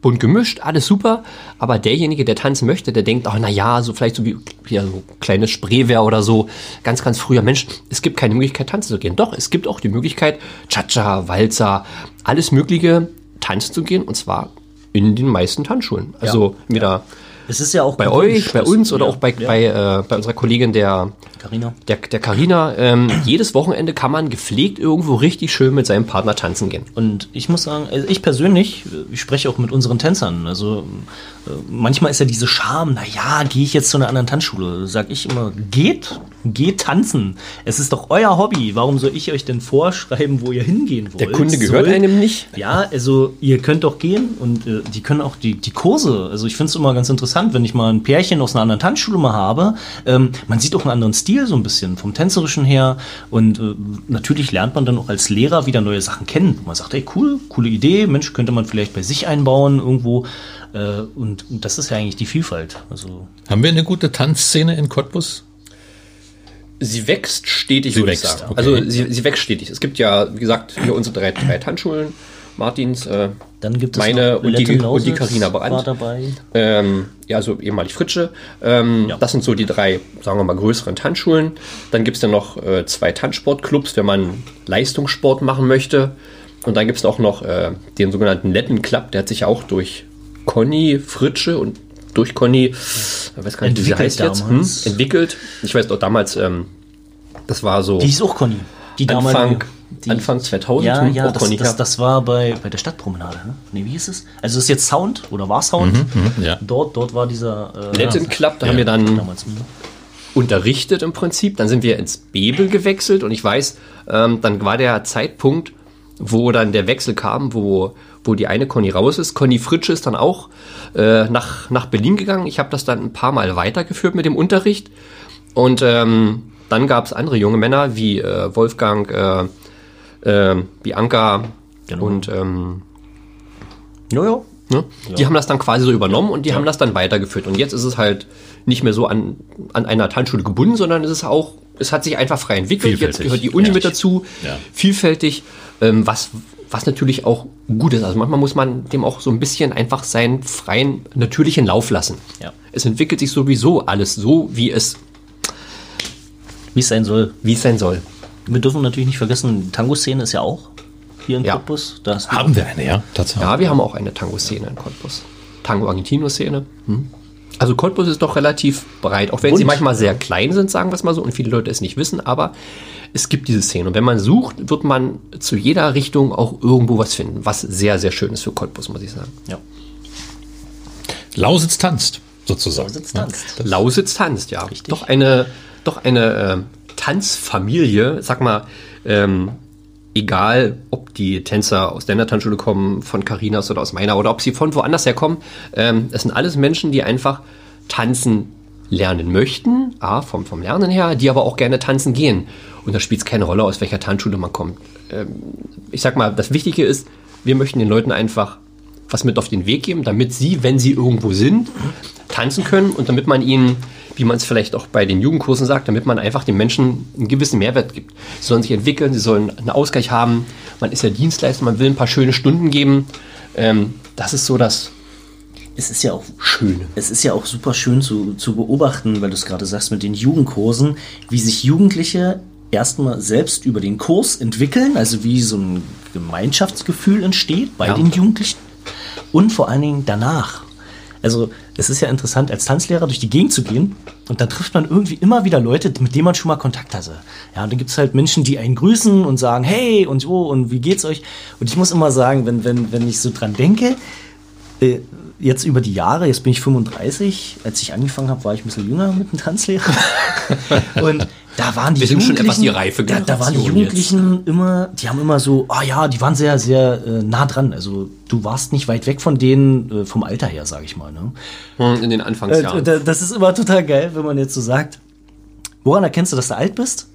bunt gemischt, alles super, aber derjenige, der tanzen möchte, der denkt, ach na ja, so vielleicht so wie ja, so kleines Spreewehr oder so, ganz, ganz früher, Mensch, es gibt keine Möglichkeit, tanzen zu gehen. Doch, es gibt auch die Möglichkeit, Cha-Cha, Walzer, alles Mögliche tanzen zu gehen und zwar in den meisten Tanzschulen. Also wieder es ist ja auch bei euch, bei uns oder ja, auch bei, ja. bei, äh, bei unserer Kollegin der Carina. der, der Carina, ähm, jedes Wochenende kann man gepflegt irgendwo richtig schön mit seinem Partner tanzen gehen. Und ich muss sagen, also ich persönlich, ich spreche auch mit unseren Tänzern. Also äh, manchmal ist ja diese Scham, na ja, gehe ich jetzt zu einer anderen Tanzschule? Sag ich immer, geht, geht tanzen. Es ist doch euer Hobby. Warum soll ich euch denn vorschreiben, wo ihr hingehen wollt? Der Kunde gehört Soll- einem nicht. Ja, also ihr könnt doch gehen und äh, die können auch die, die Kurse. Also ich finde es immer ganz interessant, wenn ich mal ein Pärchen aus einer anderen Tanzschule mal habe. Ähm, man sieht auch einen anderen Stil so ein bisschen vom tänzerischen her und äh, natürlich lernt man dann auch als Lehrer wieder neue Sachen kennen. Man sagt, hey cool, coole Idee, Mensch, könnte man vielleicht bei sich einbauen irgendwo. Äh, und, und das ist ja eigentlich die Vielfalt. Also Haben wir eine gute Tanzszene in Cottbus? Sie wächst stetig, Sie würde wächst, ich sagen. okay. Also sie, sie wächst stetig. Es gibt ja, wie gesagt, hier unsere drei, drei Tanzschulen. Martins, äh, Dann gibt es meine und die, und die Carina Brandt. Ähm, ja, also ehemalig Fritsche. Ähm, Ja. Das sind so die drei, sagen wir mal, größeren Tanzschulen. Dann gibt es ja noch äh, zwei Tanzsportclubs, wenn man Leistungssport machen möchte. Und dann gibt es auch noch äh, den sogenannten Letten Club, der hat sich ja auch durch Conny Fritsche und durch Conny, ich weiß gar nicht, wie sie heißt jetzt, hm, entwickelt. Ich weiß doch damals, ähm, das war so Die hieß auch Conny. Die Anfang, die, Anfang 2000. Ja, hm, ja, auch das, Conny, das, ja. das war bei, bei der Stadtpromenade. Ne? Nee, wie hieß es? Also das ist jetzt Sound oder war Sound. ja. Dort, dort war dieser äh, Letten Club, da haben wir dann damals. hm. unterrichtet im Prinzip. Dann sind wir ins Bebel gewechselt und ich weiß, ähm, dann war der Zeitpunkt, wo dann der Wechsel kam, wo, wo die eine Conny raus ist. Conny Fritsche ist dann auch äh, nach, nach Berlin gegangen. Ich habe das dann ein paar Mal weitergeführt mit dem Unterricht. Und ähm, dann gab es andere junge Männer wie äh, Wolfgang, äh, äh, Bianca Genau. und ähm, Ja, ja. Ne? Die haben das dann quasi so übernommen und die haben das dann weitergeführt. Und jetzt ist es halt nicht mehr so an, an einer Tanzschule gebunden, sondern es ist auch, es hat sich einfach frei entwickelt. Jetzt gehört die Uni Ja. mit dazu, Ja. vielfältig, ähm, was, was natürlich auch gut ist. Also manchmal muss man dem auch so ein bisschen einfach seinen freien, natürlichen Lauf lassen. Ja. Es entwickelt sich sowieso alles so, wie es, Wie es sein soll. wie es sein soll. Wir dürfen natürlich nicht vergessen, die Tango-Szene ist ja auch hier in Ja. Cottbus. Da Haben wir eine, ja? Tatsächlich. Ja, wir haben auch eine Tango-Szene in Cottbus. Tango-Argentino-Szene. Hm. Also Cottbus ist doch relativ breit, auch wenn Bunt, sie manchmal sehr klein sind, sagen wir es mal so, und viele Leute es nicht wissen, aber es gibt diese Szene. Und wenn man sucht, wird man zu jeder Richtung auch irgendwo was finden, was sehr, sehr schön ist für Cottbus, muss ich sagen. ja. Lausitz tanzt, sozusagen. Lausitz Ja. tanzt. Das- Lausitz tanzt, ja. Richtig. Doch eine, doch eine äh, Tanzfamilie, sag mal, ähm, egal ob die Tänzer aus deiner Tanzschule kommen, von Carinas oder aus meiner, oder ob sie von woanders herkommen, ähm, es sind alles Menschen, die einfach tanzen lernen möchten, A, vom, vom Lernen her, die aber auch gerne tanzen gehen. Und da spielt es keine Rolle, aus welcher Tanzschule man kommt. Ähm, ich sag mal, das Wichtige ist, wir möchten den Leuten einfach was mit auf den Weg geben, damit sie, wenn sie irgendwo sind, tanzen können und damit man ihnen, wie man es vielleicht auch bei den Jugendkursen sagt, damit man einfach den Menschen einen gewissen Mehrwert gibt. Sie sollen sich entwickeln, sie sollen einen Ausgleich haben. Man ist ja Dienstleister, man will ein paar schöne Stunden geben. Ähm, das ist so das Es ist ja auch Schöne. Es ist ja auch super schön zu, zu beobachten, weil du es gerade sagst mit den Jugendkursen, wie sich Jugendliche erstmal selbst über den Kurs entwickeln, also wie so ein Gemeinschaftsgefühl entsteht bei Ja. den Jugendlichen und vor allen Dingen danach. Also es ist ja interessant, als Tanzlehrer durch die Gegend zu gehen und dann trifft man irgendwie immer wieder Leute, mit denen man schon mal Kontakt hatte. Ja, und dann gibt es halt Menschen, die einen grüßen und sagen, hey und so und wie geht's euch? Und ich muss immer sagen, wenn, wenn, wenn ich so dran denke, äh, jetzt über die Jahre, jetzt bin ich 35, als ich angefangen habe, war ich ein bisschen jünger mit dem Tanzlehrer. [laughs] Und da waren die Wir sind schon Jugendlichen, etwas die reife da, da waren die Generation jetzt. Jugendlichen immer, die haben immer so, ah ja, die waren sehr, sehr äh, nah dran. Also du warst nicht weit weg von denen äh, vom Alter her, sage ich mal. Ne? Hm, in den Äh, Anfangsjahren. da- das ist immer total geil, wenn man jetzt so sagt, woran erkennst du, dass du alt bist?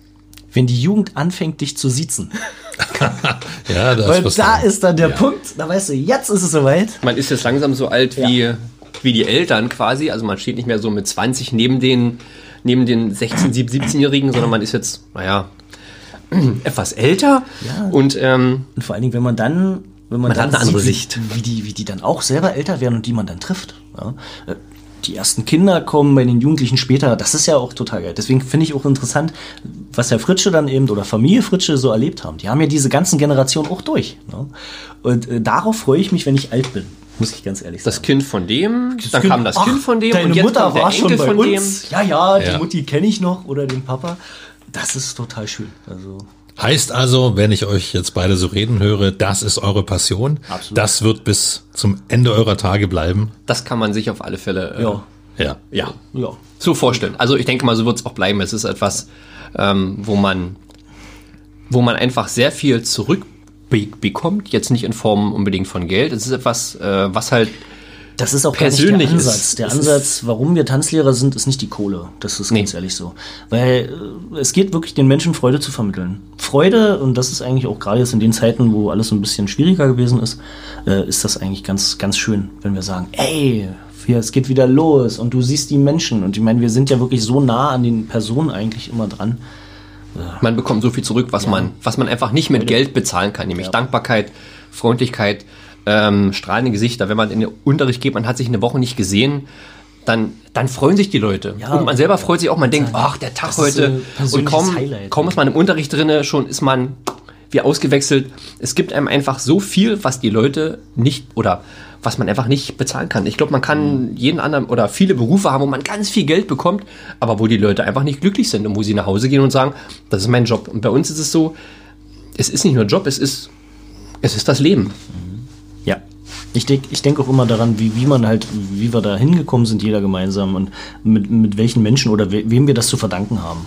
Wenn die Jugend anfängt, dich zu siezen. [laughs] Ja, das Weil was da dann- ist dann der ja. Punkt, da weißt du, jetzt ist es soweit. Man ist jetzt langsam so alt wie, wie die Eltern quasi. Also man steht nicht mehr so mit 20 neben den, neben den 16-, 17-Jährigen, sondern man ist jetzt, naja, [clears throat] etwas älter. Ja. Und ähm, Und vor allen Dingen, wenn man dann, wenn man, Man dann hat eine andere sieht, Sicht. Wie, wie, die, wie die dann auch selber älter werden und die man dann trifft. Ja. Äh, Die ersten Kinder kommen bei den Jugendlichen später, das ist ja auch total geil. Deswegen finde ich auch interessant, was Herr Fritsche dann eben oder Familie Fritsche so erlebt haben. Die haben ja diese ganzen Generationen auch durch. Ne? Und äh, darauf freue ich mich, wenn ich alt bin, muss ich ganz ehrlich das sagen. Kind von dem, dann kam das Ach, Kind von dem Deine und jetzt Mutter kommt der war schon Enkel bei von uns. Ja, ja, die Ja. Mutti kenne ich noch oder den Papa. Das ist total schön. Also Heißt also, wenn ich euch jetzt beide so reden höre, das ist eure Passion. Absolut. Das wird bis zum Ende eurer Tage bleiben. dem. Das kann man sich auf alle Fälle äh, ja, Ja. ja, ja. so vorstellen. Also ich denke mal, so wird es auch bleiben. Es ist etwas, ähm, wo man, wo man einfach sehr viel zurückbekommt. Jetzt nicht in Form unbedingt von Geld. Es ist etwas, äh, was halt Das ist auch Persönlich der ist- Ansatz. der es Ansatz, warum wir Tanzlehrer sind, ist nicht die Kohle. Das ist ganz ehrlich so. Weil äh, es geht wirklich den Menschen Freude zu vermitteln. Freude, und das ist eigentlich auch gerade jetzt in den Zeiten, wo alles so ein bisschen schwieriger gewesen ist, äh, ist das eigentlich ganz, ganz schön, wenn wir sagen, ey, hier, es geht wieder los und du siehst die Menschen. Und ich meine, wir sind ja wirklich so nah an den Personen eigentlich immer dran. Man bekommt so viel zurück, was man, was man einfach nicht mit Geld bezahlen kann, nämlich Dankbarkeit, Freundlichkeit, ähm, strahlende Gesichter. Wenn man in den Unterricht geht, man hat sich eine Woche nicht gesehen, dann, dann freuen sich die Leute. Ja. und man selber freut sich auch, man denkt, ach, der Tag Das ist heute. ein Und kaum, Highlight. kaum ist man im Unterricht drinne, schon ist man wie ausgewechselt. Es gibt einem einfach so viel, was die Leute nicht oder was man einfach nicht bezahlen kann. Ich glaube, man Mhm. kann jeden anderen oder viele Berufe haben, wo man ganz viel Geld bekommt, aber wo die Leute einfach nicht glücklich sind und wo sie nach Hause gehen und sagen, das ist mein Job. Und bei uns ist es so, es ist nicht nur Job, es ist, es ist das Leben. Ja. Ich denke ich denk auch immer daran, wie, wie man halt, wie wir da hingekommen sind, jeder gemeinsam und mit, mit welchen Menschen oder we, wem wir das zu verdanken haben.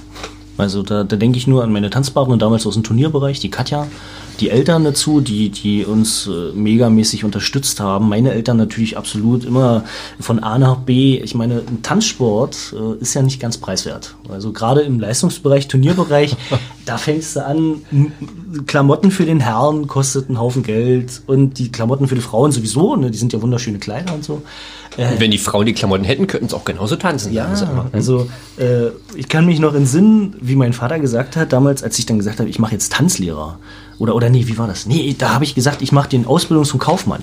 Also da, da denke ich nur an meine Tanzpartnerin damals aus dem Turnierbereich, die Katja, die Eltern dazu, die, die uns äh, megamäßig unterstützt haben. Meine Eltern natürlich absolut immer von A nach B. Ich meine, ein Tanzsport äh, ist ja nicht ganz preiswert. Also gerade im Leistungsbereich, Turnierbereich, [laughs] da fängst du an, Klamotten für den Herrn kostet einen Haufen Geld und die Klamotten für die Frauen sowieso, ne, die sind ja wunderschöne Kleider und so. Und wenn die Frauen die Klamotten hätten, könnten sie auch genauso tanzen. Ja, also äh, ich kann mich noch entsinnen, wie mein Vater gesagt hat damals, als ich dann gesagt habe, ich mache jetzt Tanzlehrer. Oder, oder nee, wie war das? Nee, da habe ich gesagt, ich mache den Ausbildung zum Kaufmann.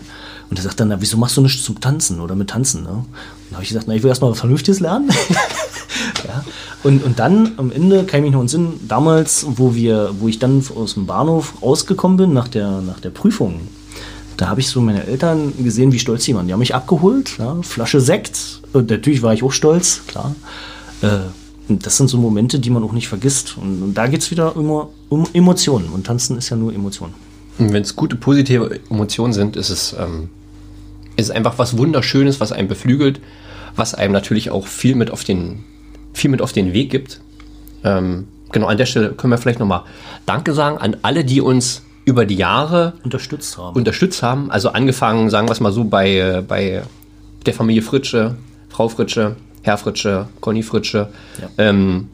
Und er sagt dann, na, wieso machst du nichts zum Tanzen oder mit Tanzen? Ne? Und habe ich gesagt, na, ich will erstmal was Vernünftiges lernen. [laughs] ja. und, und dann am Ende kann ich mich noch entsinnen, damals, wo wir, wo ich dann aus dem Bahnhof rausgekommen bin nach der, nach der Prüfung, da habe ich so meine Eltern gesehen, wie stolz die waren. Die haben mich abgeholt, ja, Flasche Sekt. Und natürlich war ich auch stolz, klar. Äh, und das sind so Momente, die man auch nicht vergisst. Und, und da geht es wieder immer um Emotionen. Und Tanzen ist ja nur Emotionen. Wenn es gute, positive Emotionen sind, ist es, ähm, ist einfach was Wunderschönes, was einen beflügelt, was einem natürlich auch viel mit auf den, viel mit auf den Weg gibt. Ähm, genau, an der Stelle können wir vielleicht nochmal Danke sagen an alle, die uns über die Jahre Unterstützt haben. unterstützt haben. Also angefangen, sagen wir es mal so, bei, bei der Familie Fritsche, Frau Fritsche, Herr Fritsche, Conny Fritsche, ähm,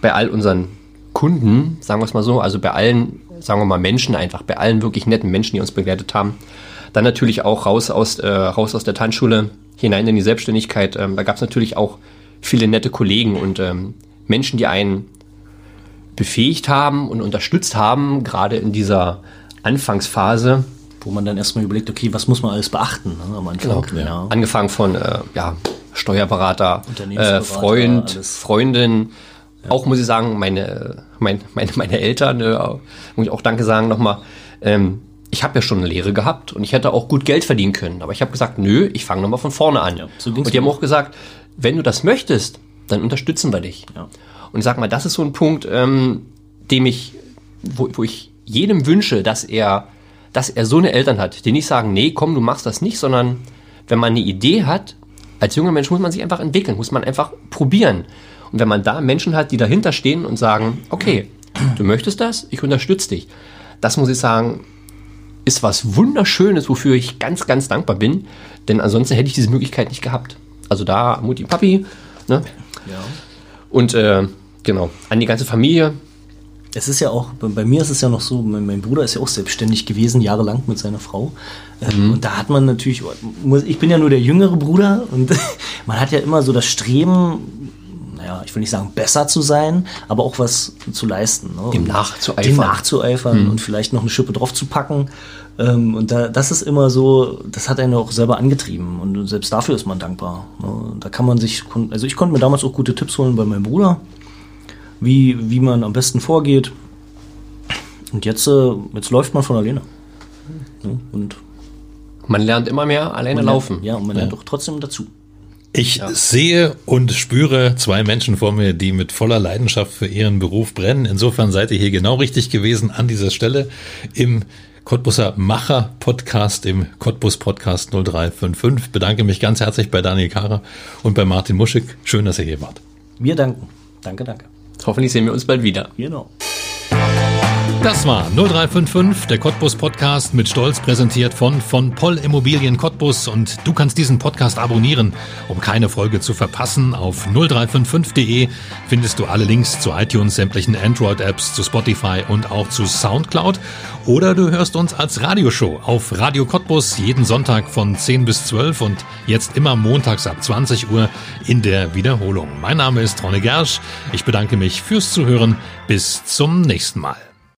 bei all unseren Kunden, sagen wir es mal so, also bei allen, sagen wir mal Menschen einfach, bei allen wirklich netten Menschen, die uns begleitet haben. Dann natürlich auch raus aus, äh, raus aus der Tanzschule, hinein in die Selbstständigkeit. Ähm, da gab es natürlich auch viele nette Kollegen und ähm, Menschen, die einen befähigt haben und unterstützt haben, gerade in dieser Anfangsphase. wo man dann erstmal überlegt, okay, was muss man alles beachten ne, am Anfang. Ja. Angefangen von äh, ja, Steuerberater, äh, Freund, alles. Freundin. Auch muss ich sagen, meine, mein, meine, meine Eltern, äh, muss ich auch Danke sagen nochmal. Ähm, ich habe ja schon eine Lehre gehabt und ich hätte auch gut Geld verdienen können. Aber ich habe gesagt, nö, ich fange nochmal von vorne an. Ja, so und die haben auch gesagt, wenn du das möchtest, dann unterstützen wir dich. Ja. Und ich sag mal, das ist so ein Punkt, ähm, dem ich, wo, wo ich jedem wünsche, dass er, dass er so eine Eltern hat, die nicht sagen, nee, komm, du machst das nicht, sondern wenn man eine Idee hat, als junger Mensch muss man sich einfach entwickeln, muss man einfach probieren. Und wenn man da Menschen hat, die dahinter stehen und sagen, okay, du möchtest das, ich unterstütze dich. Das muss ich sagen, ist was Wunderschönes, wofür ich ganz, ganz dankbar bin. Denn ansonsten hätte ich diese Möglichkeit nicht gehabt. Also da Mutti, Papi, ne? Und äh, genau, an die ganze Familie. Es ist ja auch, bei, mir ist es ja noch so, mein, mein Bruder ist ja auch selbstständig gewesen, jahrelang mit seiner Frau. Ähm, Und da hat man natürlich, ich bin ja nur der jüngere Bruder und [laughs] man hat ja immer so das Streben, naja, ich will nicht sagen besser zu sein, aber auch was zu leisten. Ne? Dem nachzueifern. Dem nachzueifern und vielleicht noch eine Schippe drauf zu packen. Ähm, und da, das ist immer so, das hat einen auch selber angetrieben und selbst dafür ist man dankbar. Ne? Da kann man sich, also ich konnte mir damals auch gute Tipps holen bei meinem Bruder wie, wie man am besten vorgeht. Und jetzt, äh, jetzt läuft man von alleine. Ja, und Man lernt immer mehr alleine laufen. Lernt, ja, und man lernt doch trotzdem dazu. Ich sehe und spüre zwei Menschen vor mir, die mit voller Leidenschaft für ihren Beruf brennen. Insofern seid ihr hier genau richtig gewesen an dieser Stelle im Cottbuser Macher Podcast, im Cottbus Podcast 0355. Bedanke mich ganz herzlich bei Daniel Kahrer und bei Martin Muschig. Schön, dass ihr hier wart. Wir danken. Danke, danke. Hoffentlich sehen wir uns bald wieder. Genau. Das war 0355, der Cottbus Podcast mit Stolz präsentiert von von Poll Immobilien Cottbus und du kannst diesen Podcast abonnieren, um keine Folge zu verpassen. Auf 0355.de findest du alle Links zu iTunes, sämtlichen Android Apps, zu Spotify und auch zu Soundcloud oder du hörst uns als Radioshow auf Radio Cottbus jeden Sonntag von 10 bis 12 und jetzt immer montags ab 20 Uhr in der Wiederholung. Mein Name ist Ronne Gersch. Ich bedanke mich fürs Zuhören. Bis zum nächsten Mal.